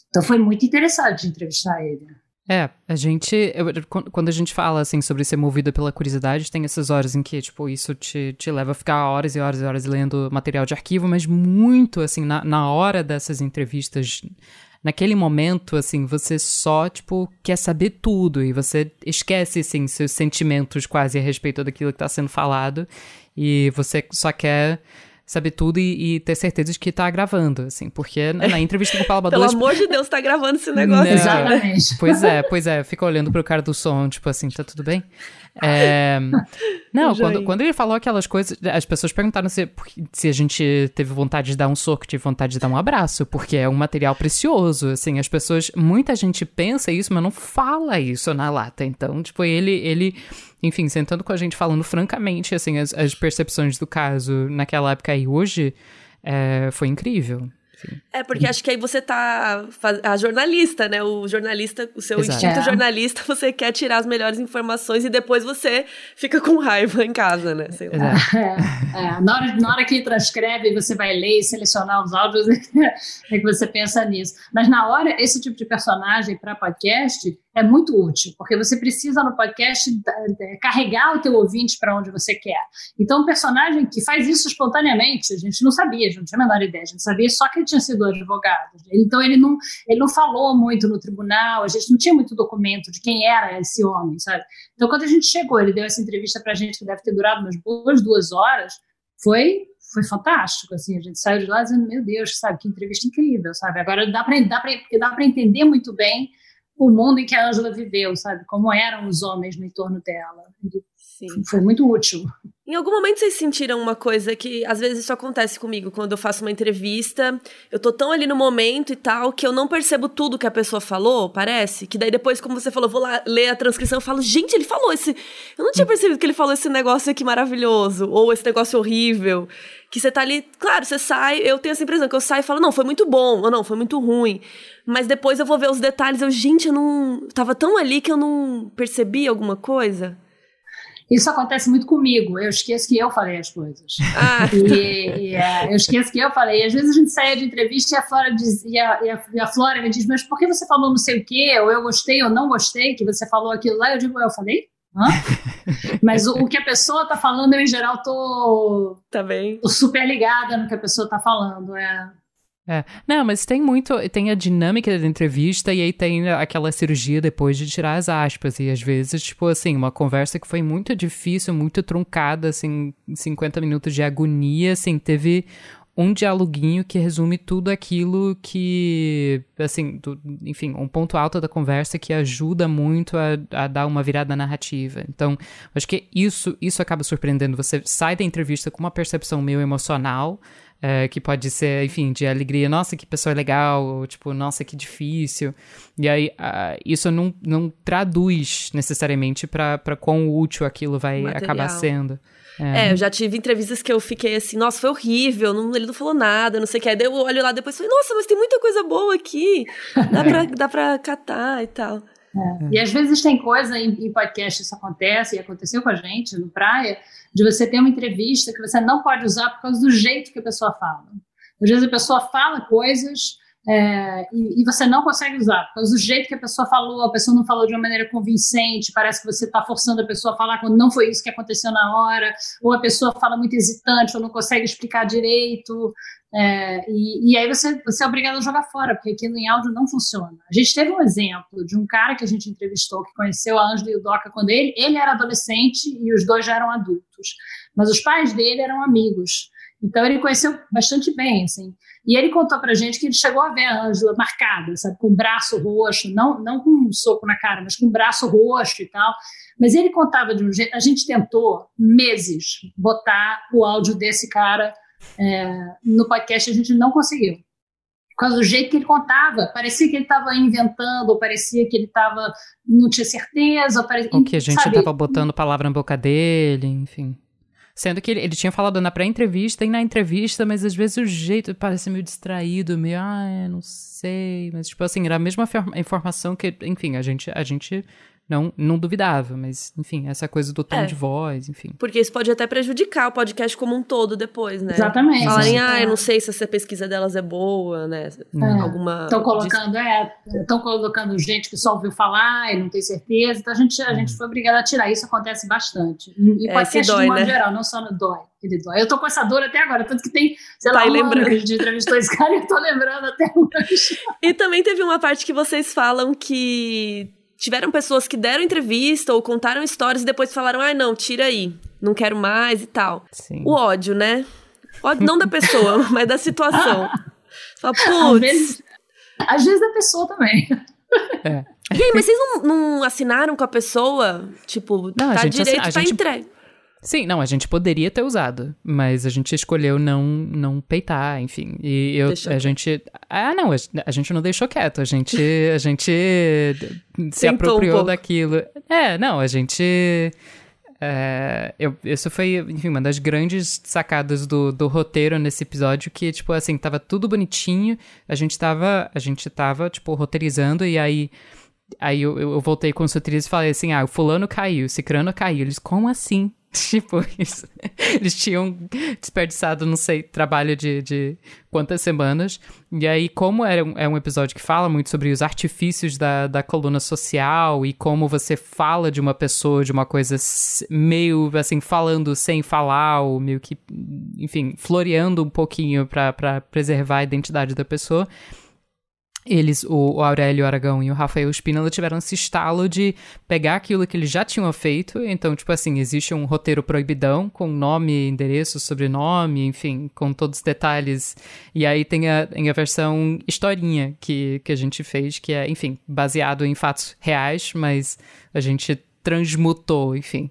Então, foi muito interessante entrevistar ele. É, a gente. Eu, quando a gente fala, assim, sobre ser movida pela curiosidade, tem essas horas em que, tipo, isso te, te leva a ficar horas e horas e horas lendo material de arquivo, mas muito, assim, na, na hora dessas entrevistas, naquele momento, assim, você só, tipo, quer saber tudo e você esquece, assim, seus sentimentos quase a respeito daquilo que tá sendo falado e você só quer saber tudo e, e, ter certeza de que tá gravando, assim, porque na, entrevista com o Paulo Pelo amor de Deus, tá gravando esse negócio. Não, Exatamente. Pois é, pois é, fica olhando pro cara do som, tipo assim, tá tudo bem? É... Não, quando, quando ele falou aquelas coisas, as pessoas perguntaram se, se a gente teve vontade de dar um soco, tive vontade de dar um abraço, porque é um material precioso, assim, as pessoas, muita gente pensa isso, mas não fala isso na lata, então, tipo, ele, ele enfim, sentando com a gente, falando francamente, assim, as, as percepções do caso naquela época e hoje, é, foi incrível. É, porque acho que aí você tá. A jornalista, né? O jornalista, o seu Exato. instinto é. jornalista, você quer tirar as melhores informações e depois você fica com raiva em casa, né? Sei lá. É, é. Na, hora, na hora que transcreve, você vai ler e selecionar os áudios, é que você pensa nisso. Mas na hora, esse tipo de personagem para podcast, é muito útil, porque você precisa no podcast é, carregar o teu ouvinte para onde você quer. Então, um personagem que faz isso espontaneamente, a gente não sabia, a gente não tinha a menor ideia, a gente sabia só que ele tinha sido advogado. Então, ele não, ele não falou muito no tribunal, a gente não tinha muito documento de quem era esse homem, sabe? Então, quando a gente chegou, ele deu essa entrevista para a gente, que deve ter durado umas boas duas horas, foi foi fantástico, assim, a gente saiu de lá dizendo, meu Deus, sabe, que entrevista incrível, sabe, agora dá para dá dá entender muito bem o mundo em que a Ângela viveu, sabe? Como eram os homens no entorno dela. Sim. Foi muito útil. Em algum momento vocês sentiram uma coisa que às vezes isso acontece comigo quando eu faço uma entrevista, eu tô tão ali no momento e tal que eu não percebo tudo que a pessoa falou, parece, que daí depois como você falou, vou lá ler a transcrição, eu falo, gente, ele falou esse, eu não tinha percebido que ele falou esse negócio aqui maravilhoso ou esse negócio horrível, que você tá ali, claro, você sai, eu tenho essa impressão que eu saio e falo, não, foi muito bom, ou não, foi muito ruim. Mas depois eu vou ver os detalhes, eu, gente, eu não tava tão ali que eu não percebi alguma coisa. Isso acontece muito comigo. Eu esqueço que eu falei as coisas. Ah. E, e é, eu esqueço que eu falei. E às vezes a gente sai de entrevista e a, Flora diz, e, a, e, a, e a Flora me diz, mas por que você falou não sei o quê? Ou eu gostei ou não gostei que você falou aquilo lá? Eu digo, eu falei? Hã? Mas o, o, que a pessoa está falando, eu em geral tô, tá bem. tô super ligada no que a pessoa está falando. É. É. Não, mas tem muito. Tem a dinâmica da entrevista e aí tem aquela cirurgia depois de tirar as aspas. E às vezes, tipo assim, uma conversa que foi muito difícil, muito truncada, assim, 50 minutos de agonia, assim, teve um dialoguinho que resume tudo aquilo que, assim, do, enfim, um ponto alto da conversa que ajuda muito a, a, dar uma virada narrativa. Então, acho que isso, isso acaba surpreendendo. Você sai da entrevista com uma percepção meio emocional, é, que pode ser, enfim, de alegria, nossa, que pessoa legal, ou, tipo, nossa, que difícil. E aí, uh, isso não, não traduz necessariamente para quão útil aquilo vai Material. acabar sendo. É. é. eu já tive entrevistas que eu fiquei assim, nossa, foi horrível, não, ele não falou nada, não sei o que. Aí eu olho lá depois e falei, nossa, mas tem muita coisa boa aqui, dá pra, dá pra catar e tal. É. E às vezes tem coisa em, em podcast, isso acontece, e aconteceu com a gente no Praia, de você ter uma entrevista que você não pode usar por causa do jeito que a pessoa fala. Às vezes a pessoa fala coisas é, e, e, você não consegue usar, por causa do jeito que a pessoa falou, a pessoa não falou de uma maneira convincente, parece que você está forçando a pessoa a falar quando não foi isso que aconteceu na hora, ou a pessoa fala muito hesitante, ou não consegue explicar direito, é, e, e, aí você, você é obrigado a jogar fora, porque aquilo em áudio não funciona. A gente teve um exemplo de um cara que a gente entrevistou que conheceu a Ângela e o Doca quando ele, ele era adolescente e os dois já eram adultos, mas os pais dele eram amigos. Então ele conheceu bastante bem, assim. E ele contou pra gente que ele chegou a ver a Ângela marcada, sabe, com o braço roxo, não, não com um soco na cara, mas com o braço roxo e tal. Mas ele contava de um jeito. A gente tentou meses botar o áudio desse cara é, no podcast, a gente não conseguiu. Por causa do jeito que ele contava, parecia que ele estava inventando, ou parecia que ele estava não tinha certeza, ou, parecia, ou que a gente estava botando palavra na boca dele, enfim. Sendo que ele, ele tinha falado na pré-entrevista e na entrevista, mas às vezes o jeito parece meio distraído, meio, ah, não sei. Mas, tipo assim, era a mesma informação que, enfim, a gente, a gente não, não duvidava, mas, enfim, essa coisa do tom é. de voz, enfim. Porque isso pode até prejudicar o podcast como um todo depois, né? Exatamente. Falarem, ah, eu não sei se essa pesquisa delas é boa, né? É. Alguma. Estão colocando, é, estão colocando gente que só ouviu falar e não tem certeza. Então a gente, a gente foi obrigada a tirar. Isso acontece bastante. E é, podcast dói, de modo né? geral, não só no dói. Ele dói. Eu tô com essa dor até agora, tanto que tem, sei tá lá, um lembrando. que a gente entrevistou esse cara e eu tô lembrando até hoje. E também teve uma parte que vocês falam que tiveram pessoas que deram entrevista ou contaram histórias e depois falaram: ai, ah, não, tira aí, não quero mais e tal. Sim. O ódio, né? O ódio não da pessoa, mas da situação. Fala, às, vezes, às vezes da pessoa também. É. E aí, mas vocês não, não assinaram com a pessoa? Tipo, não, tá direito, assin... tá gente... entregue. Sim, não, a gente poderia ter usado, mas a gente escolheu não não peitar, enfim. E eu, a gente. Ah, não, a, a, gente não deixou quieto, a gente, a gente se apropriou um daquilo. É, não, a gente. É, eu, isso foi, enfim, uma das grandes sacadas do, do roteiro nesse episódio, que, tipo, assim, tava tudo bonitinho, a gente tava, a gente tava, tipo, roteirizando, e aí, aí eu, eu voltei com os roteiristas e falei assim, ah, o fulano caiu, o cicrano caiu, eles, como assim? Tipo, isso. eles tinham desperdiçado, não sei, trabalho de, de quantas semanas. E aí, como era um, é um episódio que fala muito sobre os artifícios da, da coluna social e como você fala de uma pessoa, de uma coisa meio assim, falando sem falar, ou meio que, enfim, floreando um pouquinho para preservar a identidade da pessoa eles, o, Aurélio Aragão e o Rafael Spínola tiveram esse estalo de pegar aquilo que eles já tinham feito. Então, tipo assim, existe um roteiro proibidão com nome, endereço, sobrenome, enfim, com todos os detalhes. E aí tem a, tem a versão historinha que, que a gente fez, que é, enfim, baseado em fatos reais, mas a gente transmutou, enfim.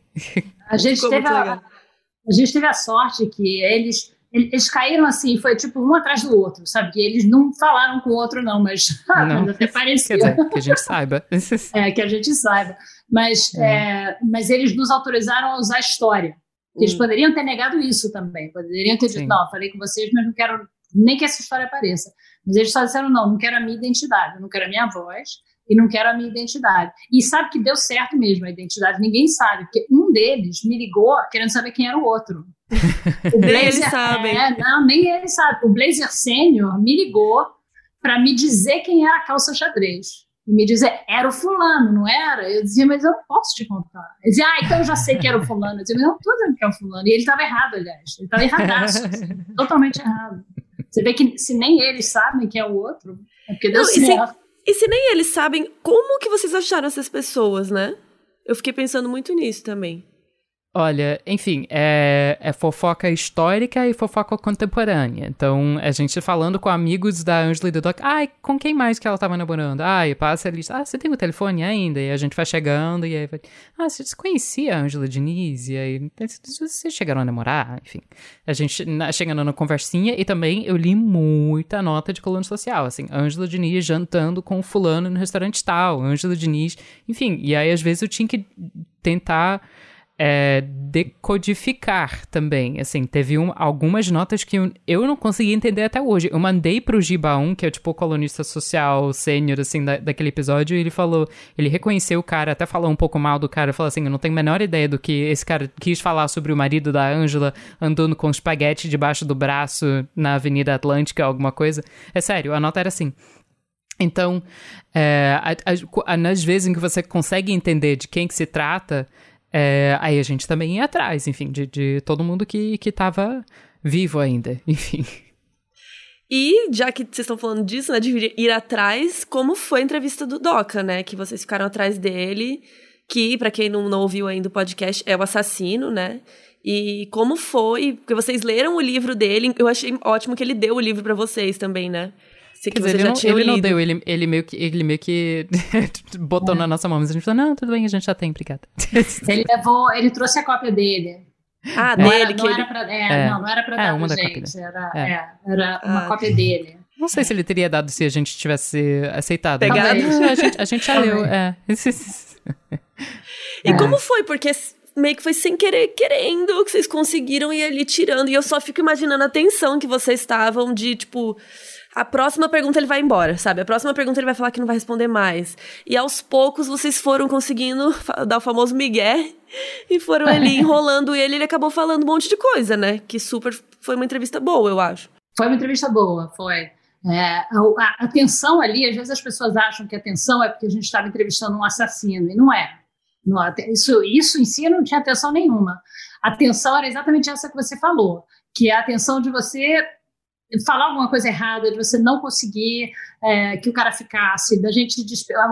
A gente, teve a, a gente teve a sorte que eles eles caíram assim, foi tipo um atrás do outro, sabe? Eles não falaram com o outro, não, mas, não. mas até parecia. Quer dizer, que a gente saiba. é, que a gente saiba. Mas, é. É, mas eles nos autorizaram a usar a história. Eles hum. poderiam ter negado isso também. Poderiam ter dito, Sim. não, falei com vocês, mas não quero nem que essa história apareça. Mas eles só disseram, não, não quero a minha identidade, não quero a minha voz e não quero a minha identidade. E sabe que deu certo mesmo a identidade, ninguém sabe, porque um deles me ligou querendo saber quem era o outro. O Blazer, nem eles sabem. É, não, nem ele sabe. O Blazer Sênior me ligou para me dizer quem era a calça xadrez. E me dizer, era o fulano, não era? Eu dizia, mas eu não posso te contar. Ele dizia, ah, então eu já sei que era o fulano. Eu dizia, mas eu não estou dizendo que é o fulano. E ele estava errado, aliás. Ele estava erradaço. totalmente errado. Você vê que se nem eles sabem que é o outro, é porque deu não, certo. E se, nem eles sabem, como que vocês acharam essas pessoas, né? Eu fiquei pensando muito nisso também. Olha, enfim, é, é, fofoca histórica e fofoca contemporânea. Então, a gente falando com amigos da Angela e do Doc, ai, com quem mais que ela tava namorando? Ai, passa a lista, ah, você tem o telefone ainda? E a gente vai chegando e aí vai, ah, você conhecia a Angela Diniz? E aí, vocês chegaram a namorar? Enfim, a gente chegando na conversinha e também eu li muita nota de coluna social, assim, Angela Diniz jantando com fulano no restaurante tal, Angela Diniz, enfim, e aí às vezes eu tinha que tentar é, decodificar também. Assim, teve um, algumas notas que eu, não consegui entender até hoje. Eu mandei pro Giba 1, que é tipo o colunista social sênior, assim, da, daquele episódio, e ele falou, ele reconheceu o cara, até falou um pouco mal do cara, falou assim, eu não tenho a menor ideia do que esse cara quis falar sobre o marido da Ângela andando com espaguete debaixo do braço na Avenida Atlântica, alguma coisa. É sério, a nota era assim. Então, é, a, a, nas vezes em que você consegue entender de quem que se trata, é, aí a gente também ia atrás, enfim, de, de todo mundo que, que tava vivo ainda, enfim. E já que vocês estão falando disso, né, de ir atrás, como foi a entrevista do Doca, né? Que vocês ficaram atrás dele, que, para quem não, não ouviu ainda o podcast, é o assassino, né? E como foi, porque vocês leram o livro dele, eu achei ótimo que ele deu o livro para vocês também, né? Sei que dizer, ele, não, ele não, deu, ele, ele meio que, ele meio que botou é. na nossa mão, mas a gente falou, não, tudo bem, a gente já tem, obrigada. ele levou, ele trouxe a cópia dele. Ah, não dele, era, que não ele... era pra, é, é. Não, não era pra é, dar uma pra gente, era, é. é. era uma ah, cópia dele. Não sei se ele teria dado se a gente tivesse aceitado. Pegado. a, gente, a gente já leu, é. e como foi? Porque meio que foi sem querer, querendo, que vocês conseguiram ir ali tirando. E eu só fico imaginando a tensão que vocês estavam de, tipo a próxima pergunta ele vai embora, sabe? A próxima pergunta ele vai falar que não vai responder mais. E aos poucos vocês foram conseguindo dar o famoso migué e foram ali enrolando ele. Ele acabou falando um monte de coisa, né? Que super foi uma entrevista boa, eu acho. Foi uma entrevista boa, foi. É, a, a tensão ali, às vezes as pessoas acham que a tensão é porque a gente estava entrevistando um assassino, e não é. Não, isso, isso em si não tinha atenção nenhuma. A tensão era exatamente essa que você falou, que é a atenção de você falar alguma coisa errada, de você não conseguir é, que o cara ficasse, da gente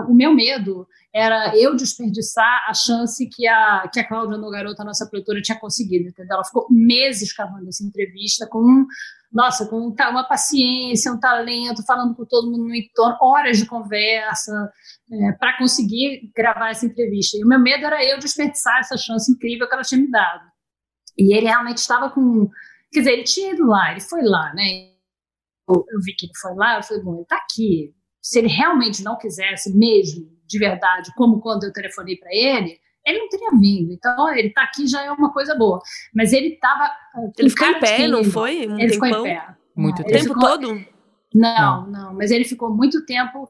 o meu medo era eu desperdiçar a chance que a que a Cláudia Nogaroto, a nossa produtora, tinha conseguido, entendeu? Ela ficou meses cavando essa entrevista com nossa, com uma paciência, um talento, falando com todo mundo no entorno, horas de conversa é, para conseguir gravar essa entrevista. E o meu medo era eu desperdiçar essa chance incrível que ela tinha me dado. E ele realmente estava com Quer dizer, ele tinha ido lá, ele foi lá, né? Eu, vi que ele foi lá, eu falei, bom, ele está aqui. Se ele realmente não quisesse mesmo, de verdade, como quando eu telefonei para ele, ele não teria vindo. Então, ele está aqui já é uma coisa boa. Mas ele estava. Ah, ele ficou em pé, não foi? Um ele tempão? ficou em pé. Muito tempo. O tempo todo? Não, não, não, mas ele ficou muito tempo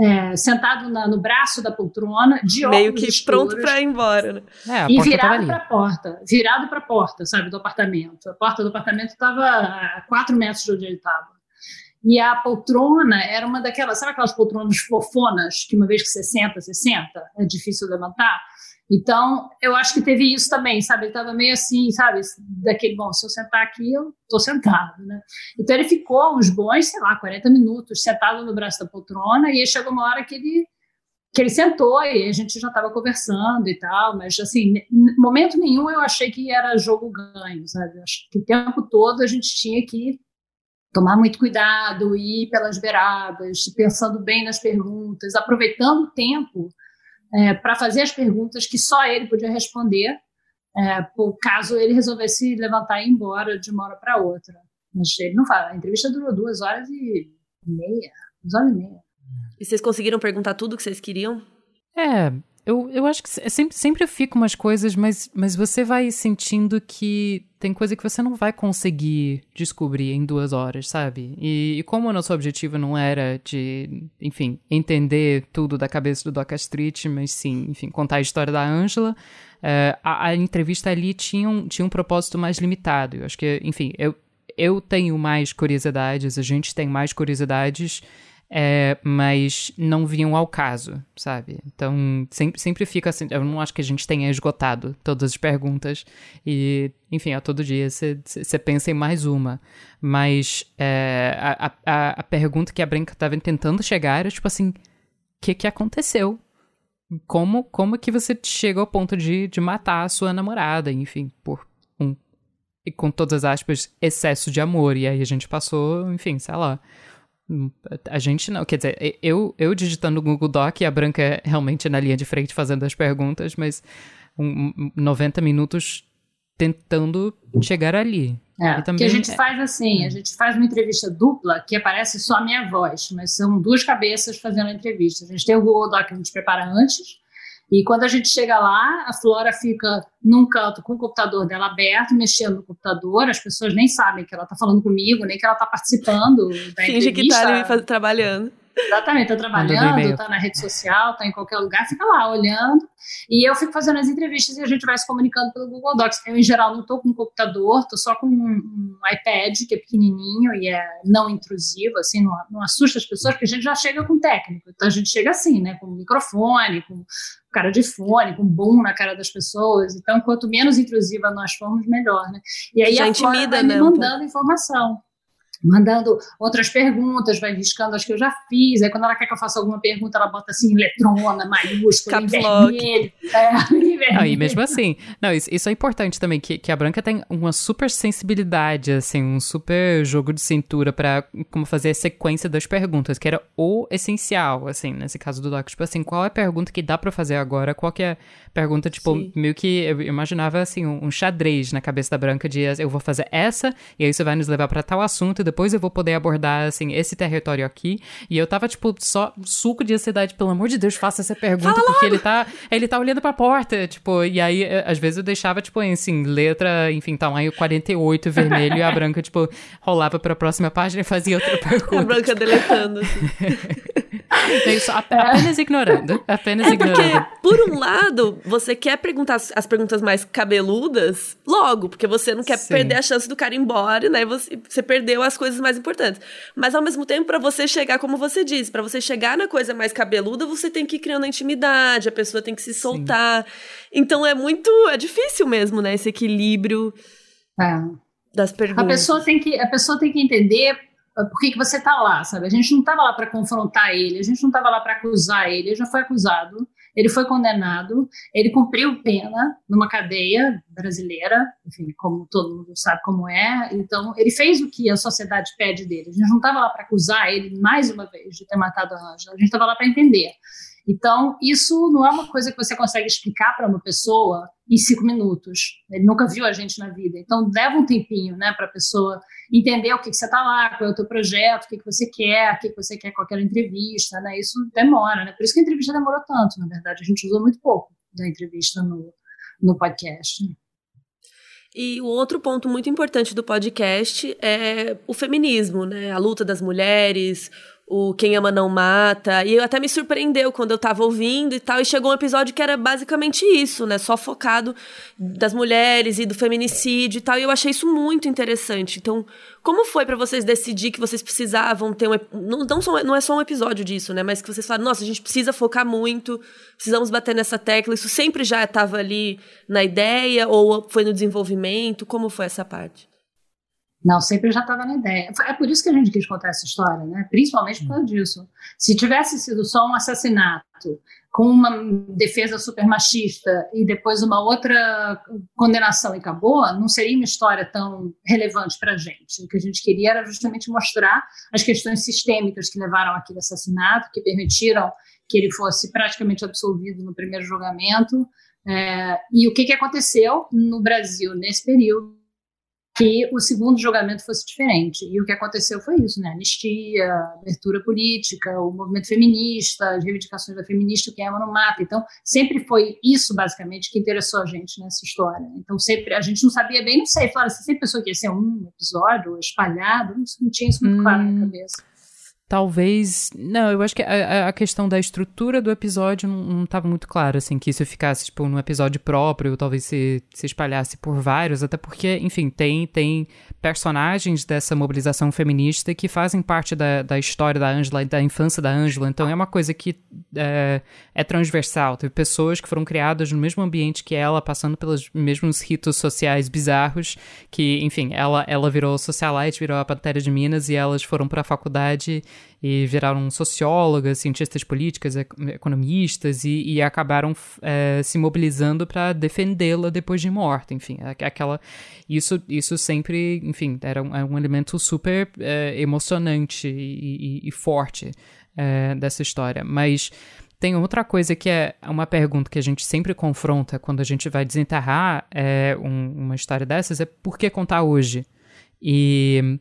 é, sentado na, no braço da poltrona, de Meio que escuros, pronto para ir embora. Né? É, a e virado para a porta, virado para a porta, sabe, do apartamento. A porta do apartamento estava a quatro metros de onde ele estava. E a poltrona era uma daquelas, sabe aquelas poltronas fofonas que uma vez que você senta, você senta, é difícil levantar? Então, eu acho que teve isso também, sabe? Ele estava meio assim, sabe? Daquele, bom, se eu sentar aqui, eu tô sentado, né? Então, ele ficou uns bons, sei lá, 40 minutos sentado no braço da poltrona e aí chegou uma hora que ele que ele sentou e a gente já estava conversando e tal, mas assim, momento nenhum eu achei que era jogo ganho, sabe? Eu acho que o tempo todo a gente tinha que tomar muito cuidado, ir pelas beiradas, pensando bem nas perguntas, aproveitando o tempo é, para fazer as perguntas que só ele podia responder, é, por caso ele resolvesse levantar e ir embora de uma hora para outra. Mas ele não fala. A entrevista durou duas horas e meia, duas horas e meia. E vocês conseguiram perguntar tudo que vocês queriam? É, eu, eu acho que sempre, sempre fica umas coisas, mas, mas você vai sentindo que tem coisa que você não vai conseguir descobrir em duas horas, sabe? E, e como o nosso objetivo não era de, enfim, entender tudo da cabeça do Doca Street, mas sim, enfim, contar a história da Angela, é, a, a, entrevista ali tinha um, tinha um propósito mais limitado. Eu acho que, enfim, eu, eu tenho mais curiosidades, a gente tem mais curiosidades é, mas não vinham ao caso, sabe? Então, sempre, sempre fica assim. Eu não acho que a gente tenha esgotado todas as perguntas. E, enfim, a todo dia você pensa em mais uma. Mas é, a, a, a pergunta que a Branca estava tentando chegar era tipo assim: o que, que aconteceu? Como, como que você chegou ao ponto de, de matar a sua namorada? Enfim, por um. Com todas as aspas, excesso de amor. E aí a gente passou, enfim, sei lá a gente não, quer dizer, eu, eu digitando no Google Doc e a Branca é realmente na linha de frente fazendo as perguntas, mas um, 90 minutos tentando chegar ali. É, também, que a gente faz assim, a gente faz uma entrevista dupla que aparece só a minha voz, mas são duas cabeças fazendo a entrevista. A gente tem o Google Doc que a gente prepara antes, e quando a gente chega lá, a Flora fica num canto com o computador dela aberto, mexendo no computador, as pessoas nem sabem que ela está falando comigo, nem que ela está participando da Finge entrevista. que está ali trabalhando. Exatamente, está trabalhando, está na rede social, está em qualquer lugar, fica lá olhando. E eu fico fazendo as entrevistas e a gente vai se comunicando pelo Google Docs. Eu, em geral, não estou com um computador, estou só com um, um, iPad, que é pequenininho e é não intrusivo, assim, não, não assusta as pessoas, porque a gente já chega com técnico. Então a gente chega assim, né, com microfone, com cara de fone, com boom na cara das pessoas. Então, quanto menos intrusiva nós formos, melhor, né? E aí já a intimida, Flora vai né, me mandando informação mandando outras perguntas, vai riscando as que eu já fiz. Aí quando ela quer que eu faça alguma pergunta, ela bota assim, letrona, maiúscula, em vermelho. É, vermelho. Não, e mesmo assim, não, isso, isso, é importante também, que, que a Branca tem uma super sensibilidade, assim, um super jogo de cintura para como fazer a sequência das perguntas, que era o essencial, assim, nesse caso do Doc. Tipo assim, qual é a pergunta que dá para fazer agora? Qual que é a pergunta, tipo, Sim. meio que eu imaginava, assim, um, um xadrez na cabeça da Branca de eu vou fazer essa, e aí você vai nos levar para tal assunto, depois eu vou poder abordar, assim, esse território aqui. E eu tava, tipo, só suco de ansiedade, pelo amor de Deus, faça essa pergunta, Fala porque logo. ele tá, ele tá olhando pra porta, tipo, e aí, às vezes eu deixava, tipo, assim, letra, enfim, tamanho 48, vermelho, e a branca, tipo, rolava pra próxima página e fazia outra pergunta. A branca deletando, assim. É isso, apenas ignorando, apenas é ignorando. Porque, por um lado, você quer perguntar as perguntas mais cabeludas logo, porque você não quer Sim. perder a chance do cara ir embora, né? Você, você perdeu as coisas mais importantes. Mas ao mesmo tempo, para você chegar, como você disse, para você chegar na coisa mais cabeluda, você tem que ir criando a intimidade, a pessoa tem que se soltar. Sim. Então é muito. É difícil mesmo, né? Esse equilíbrio é. das perguntas. A pessoa tem que, a pessoa tem que entender por que, que você está lá, sabe? A gente não estava lá para confrontar ele, a gente não estava lá para acusar ele, ele já foi acusado, ele foi condenado, ele cumpriu pena numa cadeia brasileira, enfim, como todo mundo sabe como é, então ele fez o que a sociedade pede dele. A gente não estava lá para acusar ele mais uma vez de ter matado a Ângela, a gente estava lá para entender. Então, isso não é uma coisa que você consegue explicar para uma pessoa em cinco minutos. Ele nunca viu a gente na vida. Então, leva um tempinho né, para a pessoa entender o que, que você está lá, qual é o teu projeto, o que, que você quer, o que, que você quer com aquela entrevista. Né? Isso demora. Né? Por isso que a entrevista demorou tanto, na verdade. A gente usou muito pouco da entrevista no, no podcast. E o outro ponto muito importante do podcast é o feminismo, né? A luta das mulheres, o Quem Ama Não Mata. E até me surpreendeu quando eu tava ouvindo e tal. E chegou um episódio que era basicamente isso, né? Só focado das mulheres e do feminicídio e tal. E eu achei isso muito interessante. Então, como foi para vocês decidir que vocês precisavam ter um. Não, não, só, não é só um episódio disso, né? Mas que vocês falaram, nossa, a gente precisa focar muito, precisamos bater nessa tecla. Isso sempre já estava ali na ideia ou foi no desenvolvimento? Como foi essa parte? Não, sempre já estava na ideia. É por isso que a gente quis contar essa história, né? Principalmente por causa disso. Se tivesse sido só um assassinato com uma defesa super machista e depois uma outra condenação e acabou, não seria uma história tão relevante para a gente. O que a gente queria era justamente mostrar as questões sistêmicas que levaram aquele assassinato, que permitiram que ele fosse praticamente absolvido no primeiro julgamento. É, e o que, que aconteceu no Brasil nesse período que o segundo julgamento fosse diferente. E o que aconteceu foi isso, né? Anistia, abertura política, o movimento feminista, as reivindicações da feminista, que é no mapa. Então, sempre foi isso, basicamente, que interessou a gente nessa história. Então, sempre, a gente não sabia bem, não sei, fala, você sempre pensou que ia ser um episódio espalhado, não, não tinha isso muito hum. claro na minha cabeça. Talvez. Não, eu acho que a, a questão da estrutura do episódio não estava muito clara, assim, que isso ficasse, tipo, num episódio próprio, talvez se, se espalhasse por vários, até porque, enfim, tem, tem personagens dessa mobilização feminista que fazem parte da, da história da Ângela e da infância da Ângela, então é uma coisa que é, é transversal. Teve pessoas que foram criadas no mesmo ambiente que ela, passando pelos mesmos ritos sociais bizarros, que, enfim, ela, ela virou socialite, virou a Pantera de Minas e elas foram para a faculdade e viraram sociólogas, cientistas políticas, economistas e, e acabaram é, se mobilizando para defendê-la depois de morta. Enfim, aquela isso isso sempre, enfim, era um, era um elemento super é, emocionante e, e, e forte é, dessa história. Mas tem outra coisa que é uma pergunta que a gente sempre confronta quando a gente vai desenterrar é, um, uma história dessas é por que contar hoje? E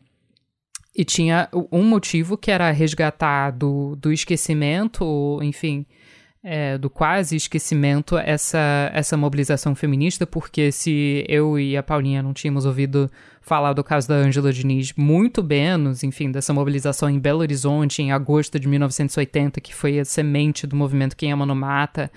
e tinha um motivo que era resgatar do, do esquecimento, enfim, é, do quase esquecimento, essa, essa mobilização feminista, porque se eu e a Paulinha não tínhamos ouvido falar do caso da Ângela Diniz muito menos, enfim, dessa mobilização em Belo Horizonte em agosto de 1980, que foi a semente do movimento Quem Ama no Mata,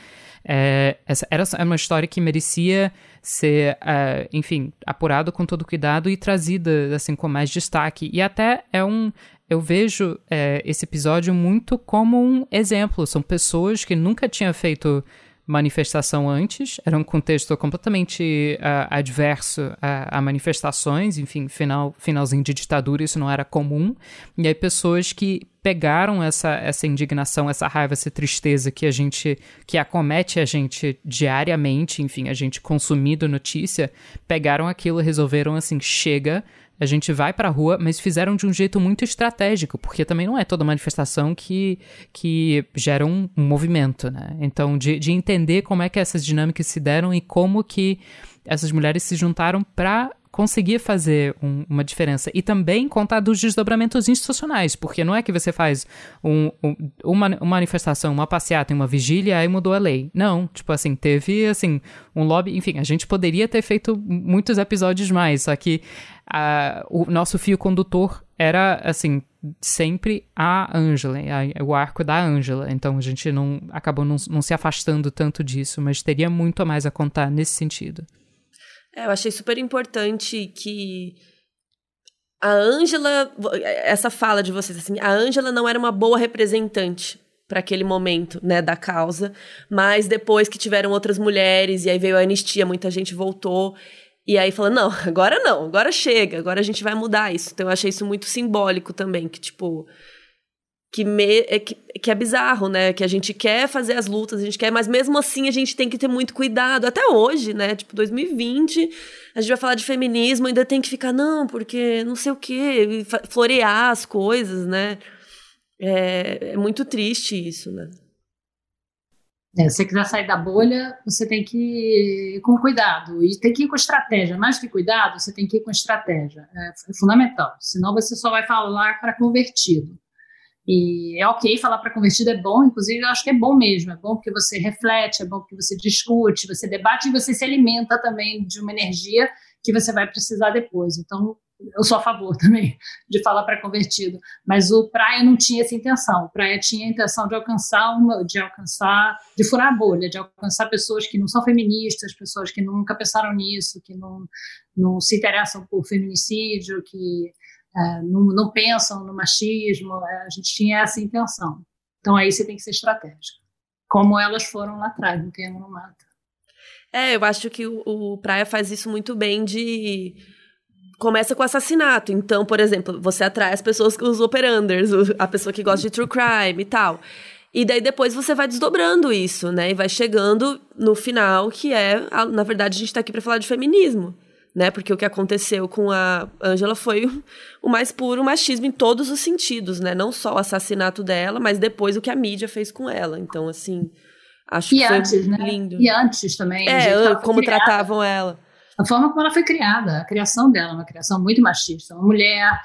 é, essa era uma história que merecia ser, uh, enfim, apurado com todo cuidado e trazida assim com mais destaque. E até é um, eu vejo é, esse episódio muito como um exemplo. São pessoas que nunca tinham feito manifestação antes, era um contexto completamente uh, adverso a, a, manifestações, enfim, final, finalzinho de ditadura, isso não era comum. E aí pessoas que pegaram essa, essa indignação, essa raiva, essa tristeza que a gente, que acomete a gente diariamente, enfim, a gente consumindo notícia, pegaram aquilo, resolveram assim, chega, a gente vai para a rua, mas fizeram de um jeito muito estratégico, porque também não é toda manifestação que, que gera um, um movimento, né? Então, de, de entender como é que essas dinâmicas se deram e como que essas mulheres se juntaram para conseguir fazer um, uma diferença e também contar dos desdobramentos institucionais, porque não é que você faz um, um, uma, uma, manifestação, uma passeata, uma vigília e mudou a lei. Não, tipo assim, teve assim um lobby, enfim, a gente poderia ter feito muitos episódios mais, só que uh, o nosso fio condutor era assim sempre a Angela, o arco da Angela. Então a gente não acabou não, não se afastando tanto disso, mas teria muito a mais a contar nesse sentido. É, eu achei super importante que a Ângela, essa fala de vocês assim, a Ângela não era uma boa representante para aquele momento, né, da causa, mas depois que tiveram outras mulheres e aí veio a anistia, muita gente voltou e aí falou: "Não, agora não, agora chega, agora a gente vai mudar isso". Então eu achei isso muito simbólico também, que tipo, que, me, é, que, que, é bizarro, né? Que a gente quer fazer as lutas, a gente quer, mas mesmo assim a gente tem que ter muito cuidado. Até hoje, né? Tipo, 2020, a gente vai falar de feminismo, ainda tem que ficar, não, porque não sei o quê, florear as coisas, né? É, é muito triste isso, né? É, se você quiser sair da bolha, você tem que ir com cuidado e tem que ir com estratégia. Mais que cuidado, você tem que ir com estratégia. É, é fundamental. Senão você só vai falar para convertido. E é ok falar para convertido, é bom, inclusive eu acho que é bom mesmo, é bom porque você reflete, é bom porque você discute, você debate e você se alimenta também de uma energia que você vai precisar depois. Então, eu sou a favor também de falar para convertido, mas o Praia não tinha essa intenção. O Praia tinha a intenção de alcançar uma, de alcançar, de furar a bolha, de alcançar pessoas que não são feministas, pessoas que nunca pensaram nisso, que não, não se interessam por feminicídio, que é, não, não, pensam no machismo. É, a gente tinha essa intenção. Então aí você tem que ser estratégico, como elas foram lá atrás, no Queima no Mata. É, eu acho que o, o Praia faz isso muito bem de começa com assassinato. Então, por exemplo, você atrai as pessoas, os operanders, a pessoa que gosta de true crime e tal. E daí depois você vai desdobrando isso, né? E vai chegando no final, que é, na verdade, a gente tá aqui para falar de feminismo, né? Porque o que aconteceu com a Angela foi o mais puro machismo em todos os sentidos, né? Não só o assassinato dela, mas depois o que a mídia fez com ela. Então, assim, acho e que antes, foi né? lindo. E antes também. É, como tratavam ela a forma como ela foi criada, a criação dela, uma criação muito machista. Uma mulher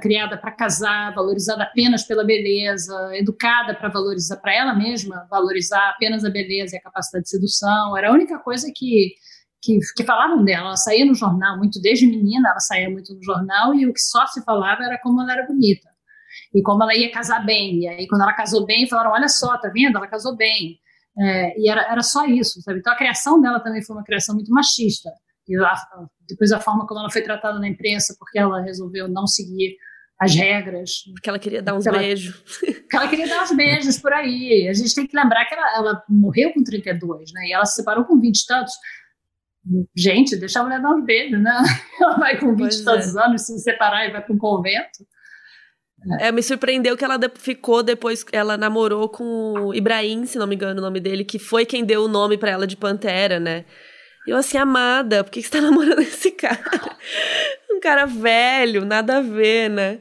criada para casar, valorizada apenas pela beleza, educada para valorizar para ela mesma, valorizar apenas a beleza e a capacidade de sedução. Era a única coisa que, que, que falavam dela. Ela saía no jornal, muito desde menina, ela saía muito no jornal e o que só se falava era como ela era bonita e como ela ia casar bem. E aí, quando ela casou bem, falaram: olha só, tá vendo? Ela casou bem. É, e era, era só isso, sabe? Então a criação dela também foi uma criação muito machista e a, depois a forma como ela foi tratada na imprensa, porque ela resolveu não seguir as regras. Porque ela queria dar uns beijos. Porque ela queria dar uns beijos por aí. A gente tem que lembrar que ela, ela morreu com 32, né? E ela se separou com 20 e tantos. Gente, deixa a mulher dar uns beijos, né? Ela vai com 20 e tantos é. anos se separar e vai para um convento. É. é, me surpreendeu que ela ficou depois. Ela namorou com o Ibrahim, se não me engano o nome dele, que foi quem deu o nome para ela de Pantera, né? Eu assim, amada, por que, você tá namorando esse cara? um cara velho, nada a ver, né?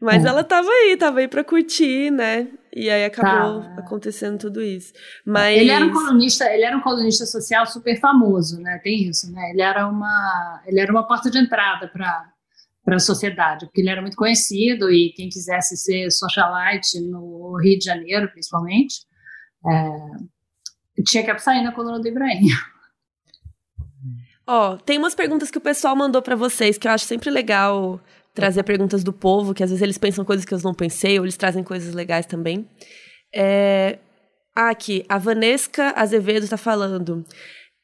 Mas é. ela tava aí, tava aí pra curtir, né? E aí acabou tá. acontecendo tudo isso. Mas... Ele era um colunista, ele era um colunista social super famoso, né? Tem isso, né? Ele era uma, ele era uma porta de entrada para para a sociedade, porque ele era muito conhecido e quem quisesse ser socialite no Rio de Janeiro, principalmente, é, tinha que sair na coluna do Ibrahim. Ó, tem umas perguntas que o pessoal mandou para vocês que eu acho sempre legal trazer perguntas do povo, que às vezes eles pensam coisas que eu não pensei, ou eles trazem coisas legais também. É... Ah, aqui, a Vanesca Azevedo está falando.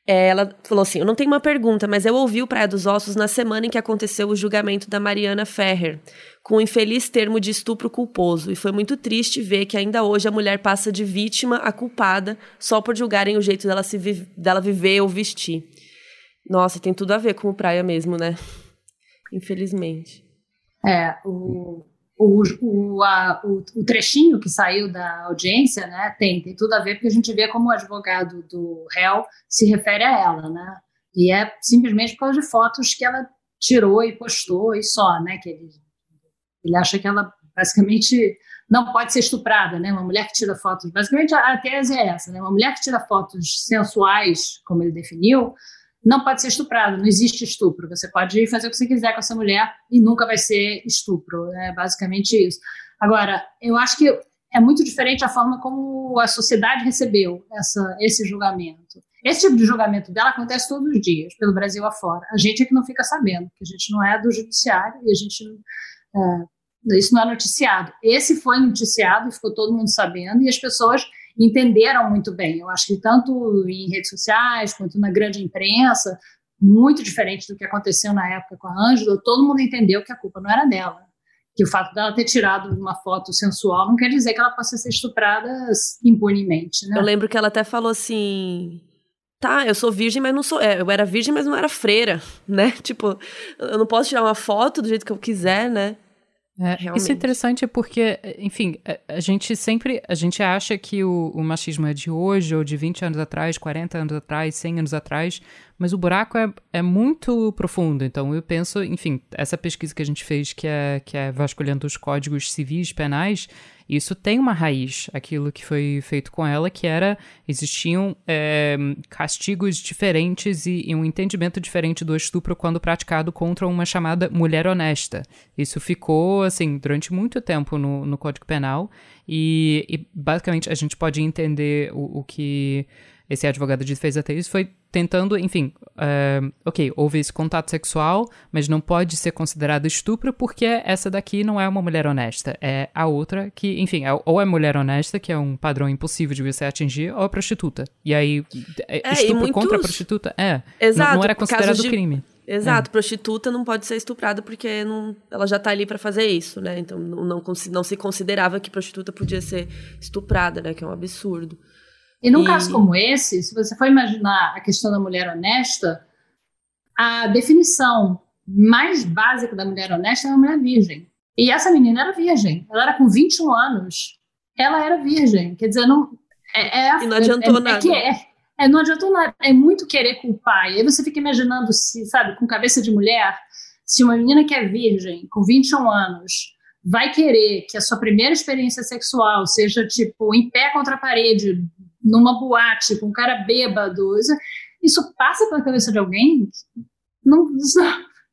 É, ela falou assim: Eu não tenho uma pergunta, mas eu ouvi o Praia dos Ossos na semana em que aconteceu o julgamento da Mariana Ferrer, com o infeliz termo de estupro culposo. E foi muito triste ver que ainda hoje a mulher passa de vítima a culpada só por julgarem o jeito dela, se vi dela viver ou vestir. Nossa, tem tudo a ver com o praia mesmo, né? Infelizmente. É, o, o, o, a, o, o, trechinho que saiu da audiência, né, tem, tem tudo a ver porque a gente vê como o advogado do réu se refere a ela, né? E é simplesmente por causa de fotos que ela tirou e postou e só, né? Que ele, ele acha que ela basicamente não pode ser estuprada, né? Uma mulher que tira fotos, basicamente a, a tese é essa, né? Uma mulher que tira fotos sensuais, como ele definiu, não pode ser estuprado, não existe estupro. Você pode fazer o que você quiser com essa mulher e nunca vai ser estupro. É basicamente isso. Agora, eu acho que é muito diferente a forma como a sociedade recebeu essa, esse julgamento. Esse tipo de julgamento dela acontece todos os dias, pelo Brasil afora. A gente é que não fica sabendo, porque a gente não é do judiciário e a gente. É, isso não é noticiado. Esse foi noticiado e ficou todo mundo sabendo, e as pessoas entenderam muito bem. Eu acho que tanto em redes sociais quanto na grande imprensa, muito diferente do que aconteceu na época com a Ângela, todo mundo entendeu que a culpa não era dela. Que o fato dela ter tirado uma foto sensual não quer dizer que ela possa ser estuprada impunemente, né? Eu lembro que ela até falou assim: tá, eu sou virgem, mas não sou. É, eu era virgem, mas não era freira, né? Tipo, eu não posso tirar uma foto do jeito que eu quiser, né? É, isso é interessante porque, enfim, a, gente sempre, a gente acha que o, o, machismo é de hoje, ou de 20 anos atrás, 40 anos atrás, 100 anos atrás, mas o buraco é, é muito profundo. Então, eu penso, enfim, essa pesquisa que a gente fez, que é, que é vasculhando os códigos civis penais, isso tem uma raiz, aquilo que foi feito com ela, que era, existiam é, castigos diferentes e, e, um entendimento diferente do estupro quando praticado contra uma chamada mulher honesta. Isso ficou, assim, durante muito tempo no, no Código Penal e, e basicamente, a gente pode entender o, o que esse advogado de defesa até isso foi tentando, enfim, uh, ok, houve esse contato sexual, mas não pode ser considerado estupro porque essa daqui não é uma mulher honesta, é a outra que, enfim, é, ou é mulher honesta, que é um padrão impossível de você atingir, ou é prostituta. E aí, é, estupro muitos... contra a prostituta, é, Exato, não era considerado de... crime. Exato, é. prostituta não pode ser estuprada porque não, ela já está ali para fazer isso, né? Então não, não, não, se considerava que prostituta podia ser estuprada, né? Que é um absurdo. E num e... caso como esse, se você for imaginar a questão da mulher honesta, a definição mais básica da mulher honesta é uma mulher virgem. E essa menina era virgem. Ela era com 21 anos. Ela era virgem. Quer dizer, não. É, é, e não adiantou é, nada. É, é, não adiantou nada. É muito querer culpar. E aí você fica imaginando se, sabe, com cabeça de mulher, se uma menina que é virgem, com 21 anos, vai querer que a sua primeira experiência sexual seja, tipo, em pé contra a parede, numa boate, com um cara bêbado. Isso, isso passa pela cabeça de alguém? Não,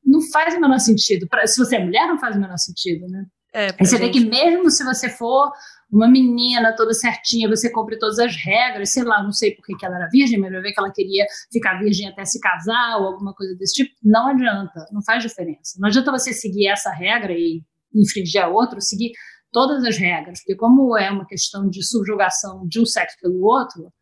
não faz o menor sentido. Pra, se você é mulher, não faz o menor sentido, né? É, você gente... vê que mesmo se você for uma menina toda certinha, você cumpre todas as regras, sei lá, não sei por que ela era virgem, mas vai ver que ela queria ficar virgem até se casar ou alguma coisa desse tipo. Não adianta, não faz diferença. Não adianta você seguir essa regra e infringir a outra, seguir todas as regras, porque como é uma questão de subjugação de um sexo pelo outro,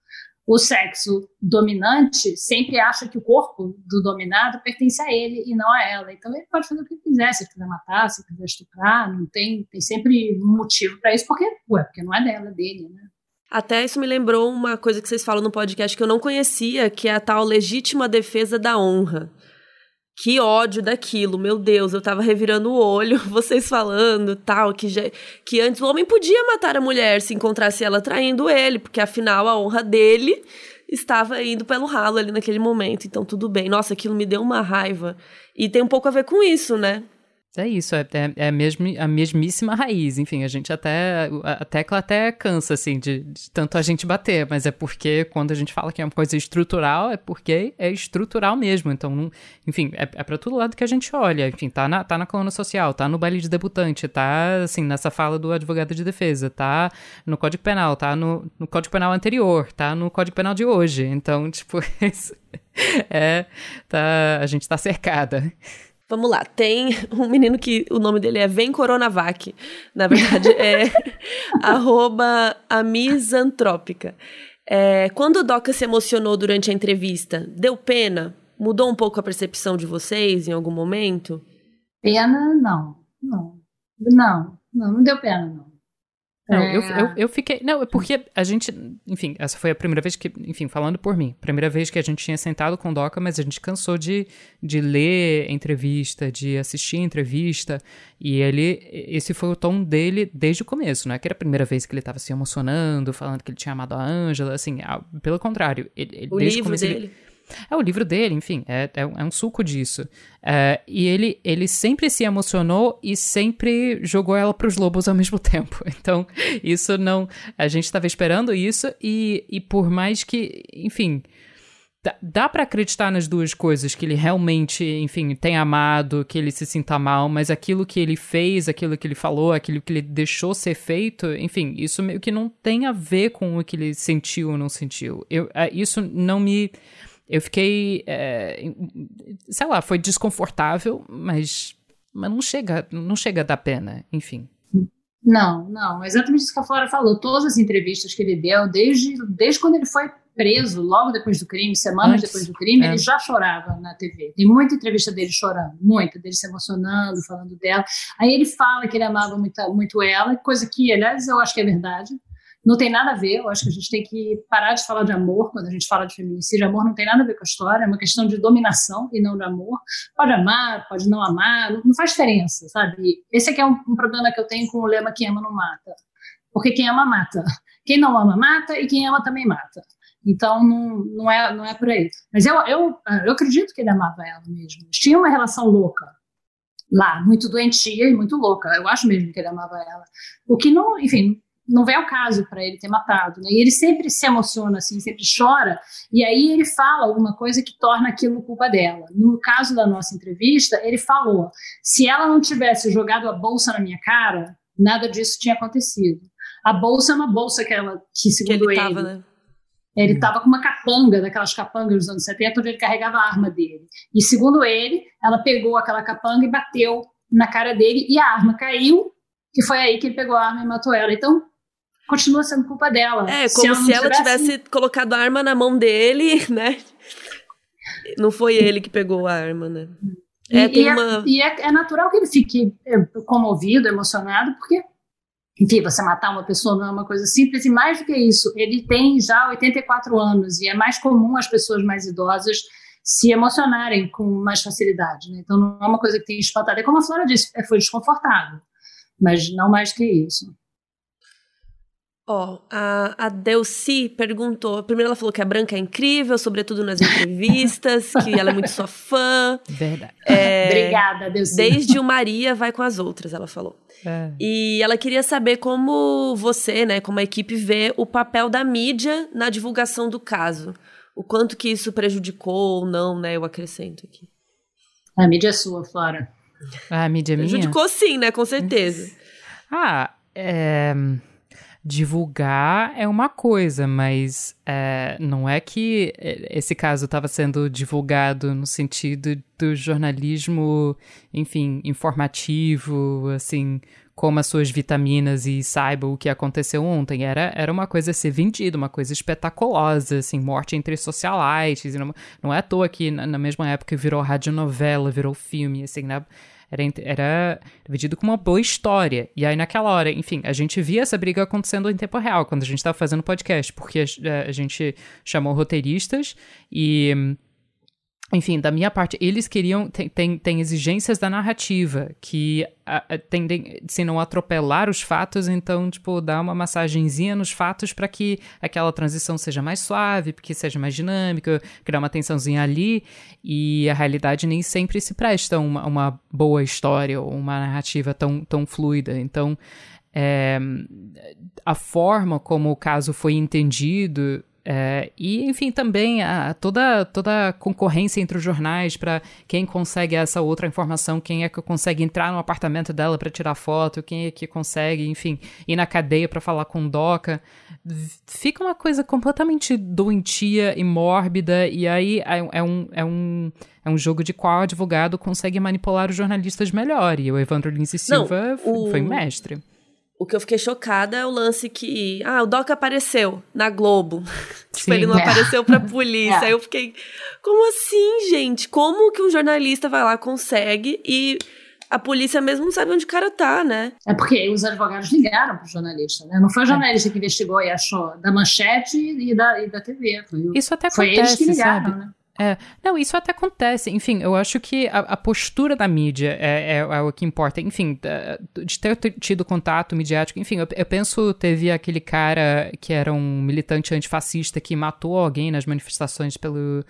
o sexo dominante sempre acha que o corpo do dominado pertence a ele e não a ela. Então ele pode fazer o que quiser, se quiser matar, se quiser estuprar, não tem, tem sempre um motivo para isso, porque, ué, porque não é dela, é dele, né? Até isso me lembrou uma coisa que vocês falam no podcast que eu não conhecia, que é a tal legítima defesa da honra. Que ódio daquilo, meu Deus, eu tava revirando o olho, vocês falando tal, que, já, que antes o homem podia matar a mulher se encontrasse ela traindo ele, porque afinal a honra dele estava indo pelo ralo ali naquele momento, então tudo bem. Nossa, aquilo me deu uma raiva. E tem um pouco a ver com isso, né? É isso, é, é, é a, mesma, a mesmíssima raiz. Enfim, a gente até. A tecla até cansa, assim, de, de, tanto a gente bater, mas é porque quando a gente fala que é uma coisa estrutural, é porque é estrutural mesmo. Então, não, enfim, é, é para todo lado que a gente olha. Enfim, tá na, tá na coluna social, tá no baile de debutante, tá, assim, nessa fala do advogado de defesa, tá no Código Penal, tá no, no Código Penal anterior, tá no Código Penal de hoje. Então, tipo, é. Tá, a gente tá cercada. Vamos lá, tem um menino que o nome dele é Vem Coronavac. Na verdade, é arroba amisantrópica. É, quando o Doca se emocionou durante a entrevista, deu pena? Mudou um pouco a percepção de vocês em algum momento? Pena, não. Não. Não, não, não deu pena, não. Não, é... eu, eu, eu, fiquei. Não, é porque a gente. Enfim, essa foi a primeira vez que. Enfim, falando por mim. Primeira vez que a gente tinha sentado com o Doca, mas a gente cansou de, de ler entrevista, de assistir entrevista. E ele. Esse foi o tom dele desde o começo, não é que era a primeira vez que ele estava se emocionando, falando que ele tinha amado a Ângela. Assim, pelo contrário. Ele, ele, o desde livro o começo, dele. Ele, é o livro dele, enfim, é, é, é um suco disso. É, e ele, ele sempre se emocionou e sempre jogou ela para os lobos ao mesmo tempo. Então, isso não. A gente estava esperando isso, e, e por mais que, enfim. Dá, dá para acreditar nas duas coisas, que ele realmente, enfim, tem amado, que ele se sinta mal, mas aquilo que ele fez, aquilo que ele falou, aquilo que ele deixou ser feito, enfim, isso meio que não tem a ver com o que ele sentiu ou não sentiu. Eu, é, isso não me eu fiquei. É, sei lá, foi desconfortável, mas, mas não, chega, não chega a dar pena, enfim. Não, não, exatamente isso que a Flora falou. Todas as entrevistas que ele deu, desde, desde quando ele foi preso, logo depois do crime, semanas Antes, depois do crime, é. ele já chorava na TV. Tem muita entrevista dele chorando, muita, dele se emocionando, falando dela. Aí ele fala que ele amava muito, muito ela, coisa que, aliás, eu acho que é verdade. Não tem nada a ver, eu acho que a gente tem que parar de falar de amor quando a gente fala de feminicídio. Amor não tem nada a ver com a história, é uma questão de dominação e não de amor. Pode amar, pode não amar, não, faz diferença, sabe? Esse aqui é um, um problema que eu tenho com o lema quem ama não mata. Porque quem ama, mata. Quem não ama, mata, e quem ama também mata. Então, não, não, é, não é por aí. Mas eu, eu, eu acredito que ele amava ela mesmo. Eles tinham uma relação louca lá, muito doentia e muito louca. Eu acho mesmo que ele amava ela. O que não, enfim, não vem ao caso para ele ter matado. Né? E ele sempre se emociona, assim, sempre chora, e aí ele fala alguma coisa que torna aquilo culpa dela. No caso da nossa entrevista, ele falou: se ela não tivesse jogado a bolsa na minha cara, nada disso tinha acontecido. A bolsa é uma bolsa que ela, que segundo que ele, ele tava, né? Ele estava com uma capanga, daquelas capangas dos anos 70, onde ele carregava a arma dele. E segundo ele, ela pegou aquela capanga e bateu na cara dele e a arma caiu, que foi aí que ele pegou a arma e matou ela. Então, continua sendo culpa dela. É, como se ela, se ela tivesse colocado a arma na mão dele, né? Não foi ele que pegou a arma, né? É, e, e, é, uma... e é, é, natural que ele fique é, comovido, emocionado, porque enfim, você matar uma pessoa não é uma coisa simples, e mais do que isso, ele tem já 84 anos, e é mais comum as pessoas mais idosas se emocionarem com mais facilidade. Né? Então não é uma coisa que tem espantado. É como a Flora disse, é, foi desconfortável, mas não mais que isso. Ó, oh, a, a Delci perguntou. Primeiro ela falou que a Branca é incrível, sobretudo nas entrevistas, que ela é muito sua fã. Verdade. É, Obrigada, Delci. Desde o Maria vai com as outras, ela falou. É. E ela queria saber como você, né, como a equipe vê o papel da mídia na divulgação do caso. O quanto que isso prejudicou ou não, né? Eu acrescento aqui. A mídia é sua, Flora. Ah, a mídia é minha? Prejudicou sim, né? Com certeza. ah, é divulgar é uma coisa, mas é, não é que esse caso estava sendo divulgado no sentido do jornalismo, enfim, informativo, assim, coma suas vitaminas e saiba o que aconteceu ontem. Era, era uma coisa a ser vendida, uma coisa espetaculosa, assim, morte entre socialites. Não, não é à toa que na, na mesma época virou radionovela, virou filme, assim, né? Era, era dividido com uma boa história. E aí, naquela hora, enfim, a gente via essa briga acontecendo em tempo real, quando a gente estava fazendo podcast, porque a, a gente chamou roteiristas e enfim, da minha parte, eles queriam. Tem, tem, tem exigências da narrativa que a, a, tendem, se não atropelar os fatos, então, tipo, dar uma massagenzinha nos fatos para que aquela transição seja mais suave, porque seja mais dinâmica, criar uma tensãozinha ali. E a realidade nem sempre se presta uma, uma boa história ou uma narrativa tão, tão fluida. Então. É, a forma como o caso foi entendido é, e, enfim, também a, toda, toda a concorrência entre os jornais para quem consegue essa outra informação, quem é que consegue entrar no apartamento dela para tirar foto, quem é que consegue, enfim, ir na cadeia para falar com Doca. Fica uma coisa completamente doentia e mórbida, e aí é, é, um, é, um, é um jogo de qual o advogado consegue manipular os jornalistas melhor. E o Evandro Lins e Silva Não, o... foi mestre. O que eu fiquei chocada é o lance que. Ah, o Doc apareceu na Globo. tipo, ele não é. apareceu pra polícia. É. Aí eu fiquei. Como assim, gente? Como que um jornalista vai lá, consegue e a polícia mesmo não sabe onde o cara tá, né? É porque os advogados ligaram pro jornalista, né? Não foi o jornalista é. que investigou e achou da manchete e da, e da TV. Foi, Isso até foi acontece, eles que ligaram, sabe? né? É, não, isso até acontece. Enfim, eu acho que a, a postura da mídia é, é, é, o que importa. Enfim, de ter tido contato midiático. Enfim, eu, eu, penso, teve aquele cara que era um militante antifascista que matou alguém nas manifestações pelo.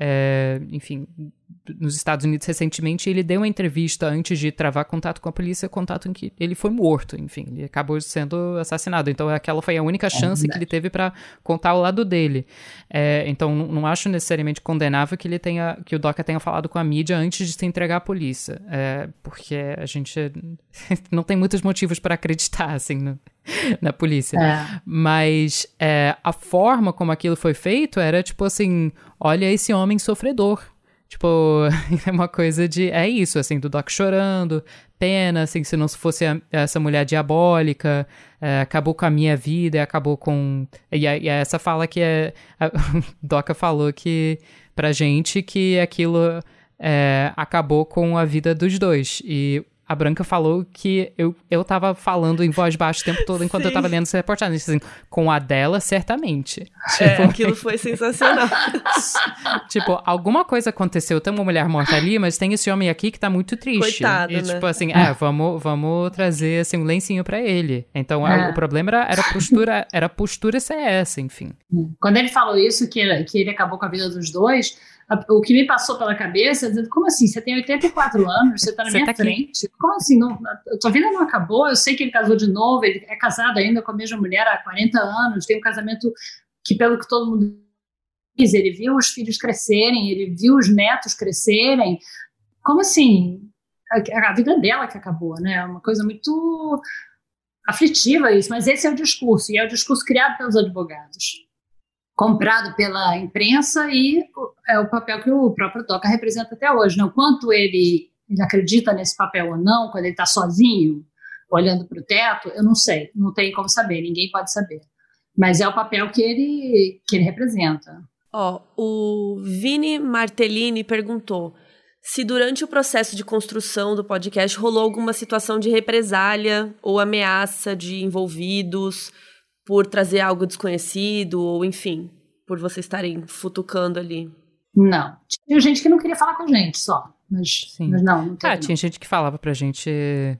É, enfim, nos Estados Unidos recentemente, ele deu uma entrevista antes de travar contato com a polícia, contato em que ele foi morto, enfim, ele acabou sendo assassinado. Então aquela foi a única é chance é que ele teve para contar o lado dele. É, então não acho necessariamente condenável que ele tenha, que o Doca tenha falado com a mídia antes de se entregar à polícia, é, porque a gente não tem muitos motivos para acreditar assim no, na polícia. É. Mas é, a forma como aquilo foi feito era tipo assim, olha esse homem sofredor Tipo, é uma coisa de. É isso, assim, do Doc chorando, pena, assim, se não fosse a, essa mulher diabólica, é, acabou com a minha vida, acabou com. E, e essa fala que é. A, Doca falou que. pra gente que aquilo é, acabou com a vida dos dois. E a Branca falou que eu, eu tava falando em voz baixa o tempo todo enquanto Sim. eu tava lendo essa reportagem. Assim, com a dela, certamente. É, tipo, aquilo foi sensacional. tipo, alguma coisa aconteceu, tem uma mulher morta ali, mas tem esse homem aqui que tá muito triste. Coitado, e, né? tipo assim, é, vamos, vamos trazer assim, um lencinho para ele. Então, é. o problema era, era a postura, era postura ser essa, enfim. Quando ele falou isso, que, que ele acabou com a vida dos dois, o que me passou pela cabeça, dizendo, como assim? Você tem 84 anos, você está na você minha tá frente. Aqui. Como assim? Não, a tua vida não acabou? Eu sei que ele casou de novo, ele é casado ainda com a mesma mulher há 40 anos, tem um casamento que, pelo que todo mundo diz, ele viu os filhos crescerem, ele viu os netos crescerem. Como assim? A, a vida dela que acabou, né? É uma coisa muito aflitiva isso, mas esse é o discurso, e é o discurso criado pelos advogados. Comprado pela imprensa e é o papel que o próprio Toca representa até hoje. Né? O quanto ele, ele acredita nesse papel ou não, quando ele está sozinho, olhando para o teto, eu não sei, não tem como saber, ninguém pode saber. Mas é o papel que ele, que ele representa. Ó, o Vini Martellini perguntou se durante o processo de construção do podcast rolou alguma situação de represália ou ameaça de envolvidos por trazer algo desconhecido ou enfim, por vocês estarem futucando ali. Não. Tinha gente que não queria falar com a gente só. Mas, Sim. mas não, não teve, Ah, tinha gente que falava pra gente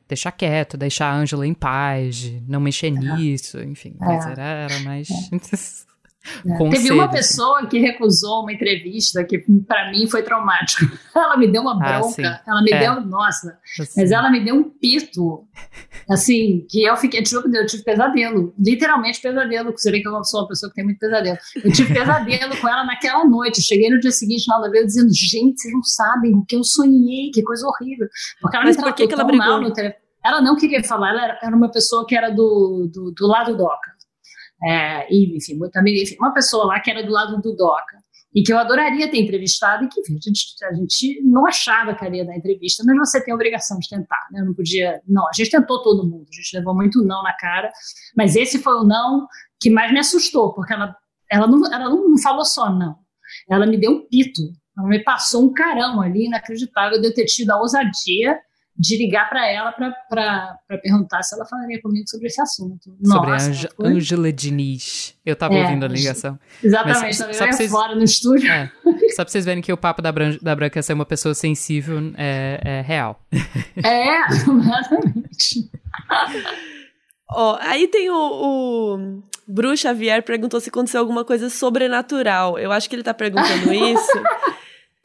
deixar quieto, deixar a Ângela em paz, não mexer é. nisso, enfim. É. Mas era, era mais. É. É. Teve uma pessoa que recusou uma entrevista que para mim foi traumático. Ela me deu uma ah, bronca, ah, ela me é. deu, nossa, assim. mas ela me deu um pito, assim, que eu fiquei, tipo, eu tive pesadelo, literalmente pesadelo, você vê que eu sou uma pessoa que tem muito pesadelo. Eu tive pesadelo com ela naquela noite, cheguei no dia seguinte na aula dizendo, gente, vocês não sabem o que eu sonhei, que coisa horrível. Porque ela mas me por que, ela brigou? no telefone. Ela não queria falar, ela era, era uma pessoa que era do, do, do lado DOCA é, e, enfim, muito amiga, enfim, uma pessoa lá que era do lado do DOCA, e que eu adoraria ter entrevistado, e que enfim, a, gente, a gente não achava que ia dar entrevista, mas você tem a obrigação de tentar, né? Eu não podia, não, a gente tentou todo mundo, a gente levou muito não na cara, mas esse foi o não que mais me assustou, porque ela, ela, não, ela não falou só não, ela me deu um pito, ela me passou um carão ali, inacreditável, de eu ter tido a ousadia de ligar para ela para perguntar se ela falaria comigo sobre esse assunto. Sobre Nossa, a Ângela Diniz. Eu estava é, ouvindo a ligação. Exatamente, Mas, só, vocês, fora no estúdio. É, só para vocês verem que o papo da, Bran da Branca ser uma pessoa sensível é, é real. É, exatamente. Ó, oh, aí tem o, o Bru Xavier perguntou se aconteceu alguma coisa sobrenatural. Eu acho que ele tá perguntando isso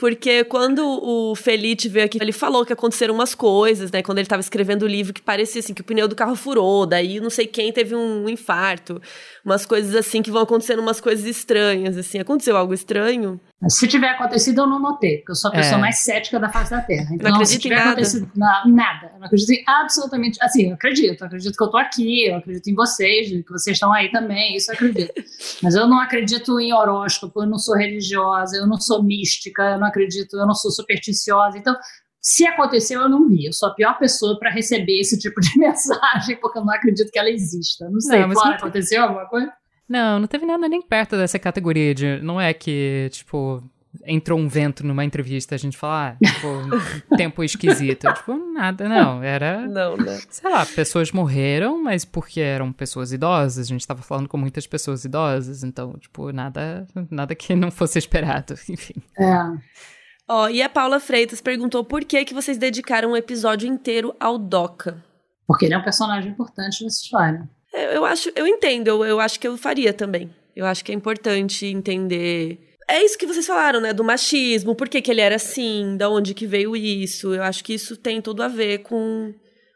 porque quando o Felite veio aqui, ele falou que aconteceram umas coisas, né? Quando ele estava escrevendo o livro, que parecia assim, que o pneu do carro furou, daí não sei quem teve um infarto. Umas coisas assim que vão acontecendo, umas coisas estranhas, assim. Aconteceu algo estranho? Se tiver acontecido, eu não notei, porque eu sou a pessoa é. mais cética da face da Terra. Então, não acredito se tiver em nada. acontecido não, nada, eu não acredito em absolutamente. Assim, eu acredito, eu acredito que eu tô aqui, eu acredito em vocês, que vocês estão aí também, isso eu acredito. Mas eu não acredito em horóscopo, eu não sou religiosa, eu não sou mística, eu não acredito, eu não sou supersticiosa. Então, se aconteceu, eu não vi. Eu sou a pior pessoa para receber esse tipo de mensagem, porque eu não acredito que ela exista. Não sei, não, Flora, aconteceu alguma coisa? Não, não teve nada nem perto dessa categoria de. Não é que, tipo, entrou um vento numa entrevista, a gente fala, ah, tipo, tempo esquisito. tipo, nada, não. Era. Não, né? Sei lá, pessoas morreram, mas porque eram pessoas idosas, a gente tava falando com muitas pessoas idosas, então, tipo, nada, nada que não fosse esperado, enfim. É. Ó, oh, e a Paula Freitas perguntou por que que vocês dedicaram um episódio inteiro ao Doca. Porque ele é um personagem importante nessa história. Eu, eu acho, eu entendo, eu, eu acho que eu faria também. Eu acho que é importante entender é isso que vocês falaram, né? Do machismo, por que, que ele era assim, da onde que veio isso. Eu acho que isso tem tudo a ver com,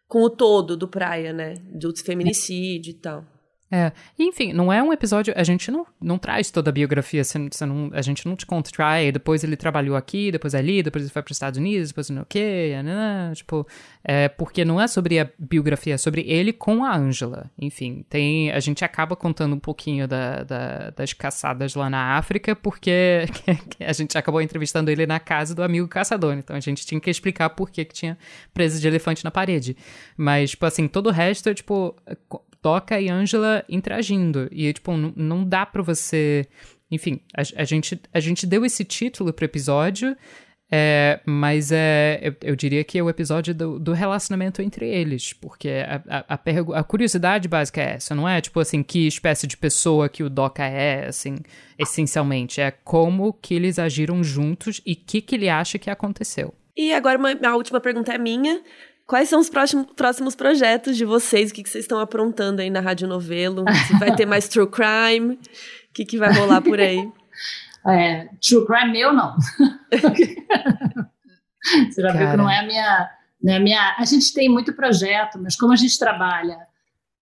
com o todo do Praia, né? Do feminicídio e tal. É, enfim, não é um episódio. A gente não, não traz toda a biografia. Você, você não, a gente não te conta, tipo, depois ele trabalhou aqui, depois ali, depois ele foi para os Estados Unidos, depois não o quê, tipo, é, porque não é sobre a biografia, é sobre ele com a Angela. Enfim, tem, a gente acaba contando um pouquinho da, da, das caçadas lá na África, porque a gente acabou entrevistando ele na casa do amigo caçador, então a gente tinha que explicar por que, que tinha presa de elefante na parede. Mas, tipo assim, todo o resto, tipo, Toca e Interagindo. E, tipo, não, não dá pra você. Enfim, a, a, gente, a gente deu esse título pro episódio, é, mas é, eu, eu, diria que é o episódio do, do relacionamento entre eles, porque a, a, a, a, curiosidade básica é essa, não é tipo assim, que espécie de pessoa que o Doca é, assim, essencialmente, é como que eles agiram juntos e o que, que ele acha que aconteceu. E agora uma, a última pergunta é minha. Quais são os próximos, próximos projetos de vocês? O que, que vocês estão aprontando aí na Rádio Novelo? Se vai ter mais True Crime? O que, que vai rolar por aí? É, true Crime meu, não. Você já Cara. viu que não é a minha, não é a minha... A gente tem muito projeto, mas como a gente trabalha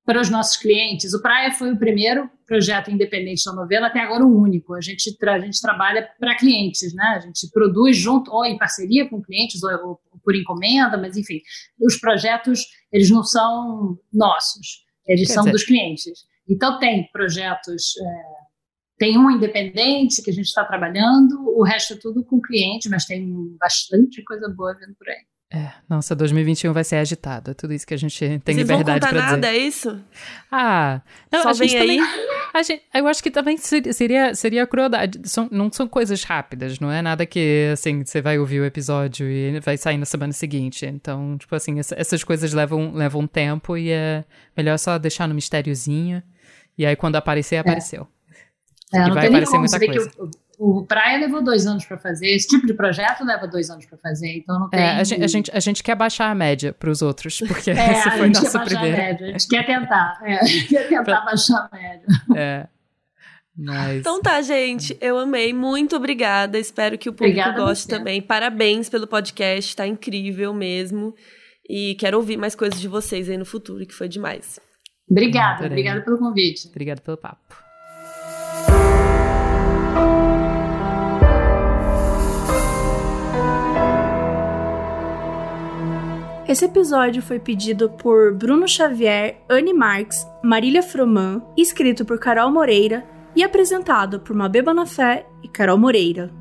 para os nossos clientes. O Praia foi o primeiro projeto independente da novela, até agora o único. A gente, a gente trabalha para clientes, né? A gente produz junto, ou em parceria com clientes, ou, ou, por encomenda, mas enfim, os projetos, eles não são nossos, eles Quer são dizer... dos clientes. Então, tem projetos é, tem um independente que a gente está trabalhando, o resto é tudo com cliente, mas tem bastante coisa boa vindo por aí. É, nossa, 2021 vai ser agitado. É tudo isso que a gente tem Vocês liberdade vão contar pra nada, dizer. é isso? Ah, não, Só a gente também, aí? a gente, eu acho que também ser- seria, seria crueldade. São, não são coisas rápidas, não é nada que, assim, você vai ouvir o episódio e vai sair na semana seguinte. Então, tipo assim, essa- essas coisas levam, levam tempo e é melhor só deixar no mistériozinho. E aí, quando aparecer, apareceu. É, E não vai aparecer como muita coisa. O, Praia levou dois anos para fazer, esse tipo de projeto leva dois anos para fazer, então não tem. É, a, gente, a, gente, a gente quer baixar a média pros outros, porque É, essa a foi gente quer nossa baixar a primeira. média, a gente quer tentar, é, a gente quer tentar baixar a média. É. Mas. Então tá, gente. Eu amei. Muito obrigada. Espero que o público Obrigada a goste também. Parabéns pelo podcast. Tá incrível mesmo. E quero ouvir mais coisas de vocês aí no futuro, que foi demais. Obrigada, obrigada pelo convite. Obrigado pelo papo. Esse episódio foi pedido por Bruno Xavier, Anne Marx, Marília Froman, escrito por Carol Moreira e apresentado por Mabê Bonafé e Carol Moreira.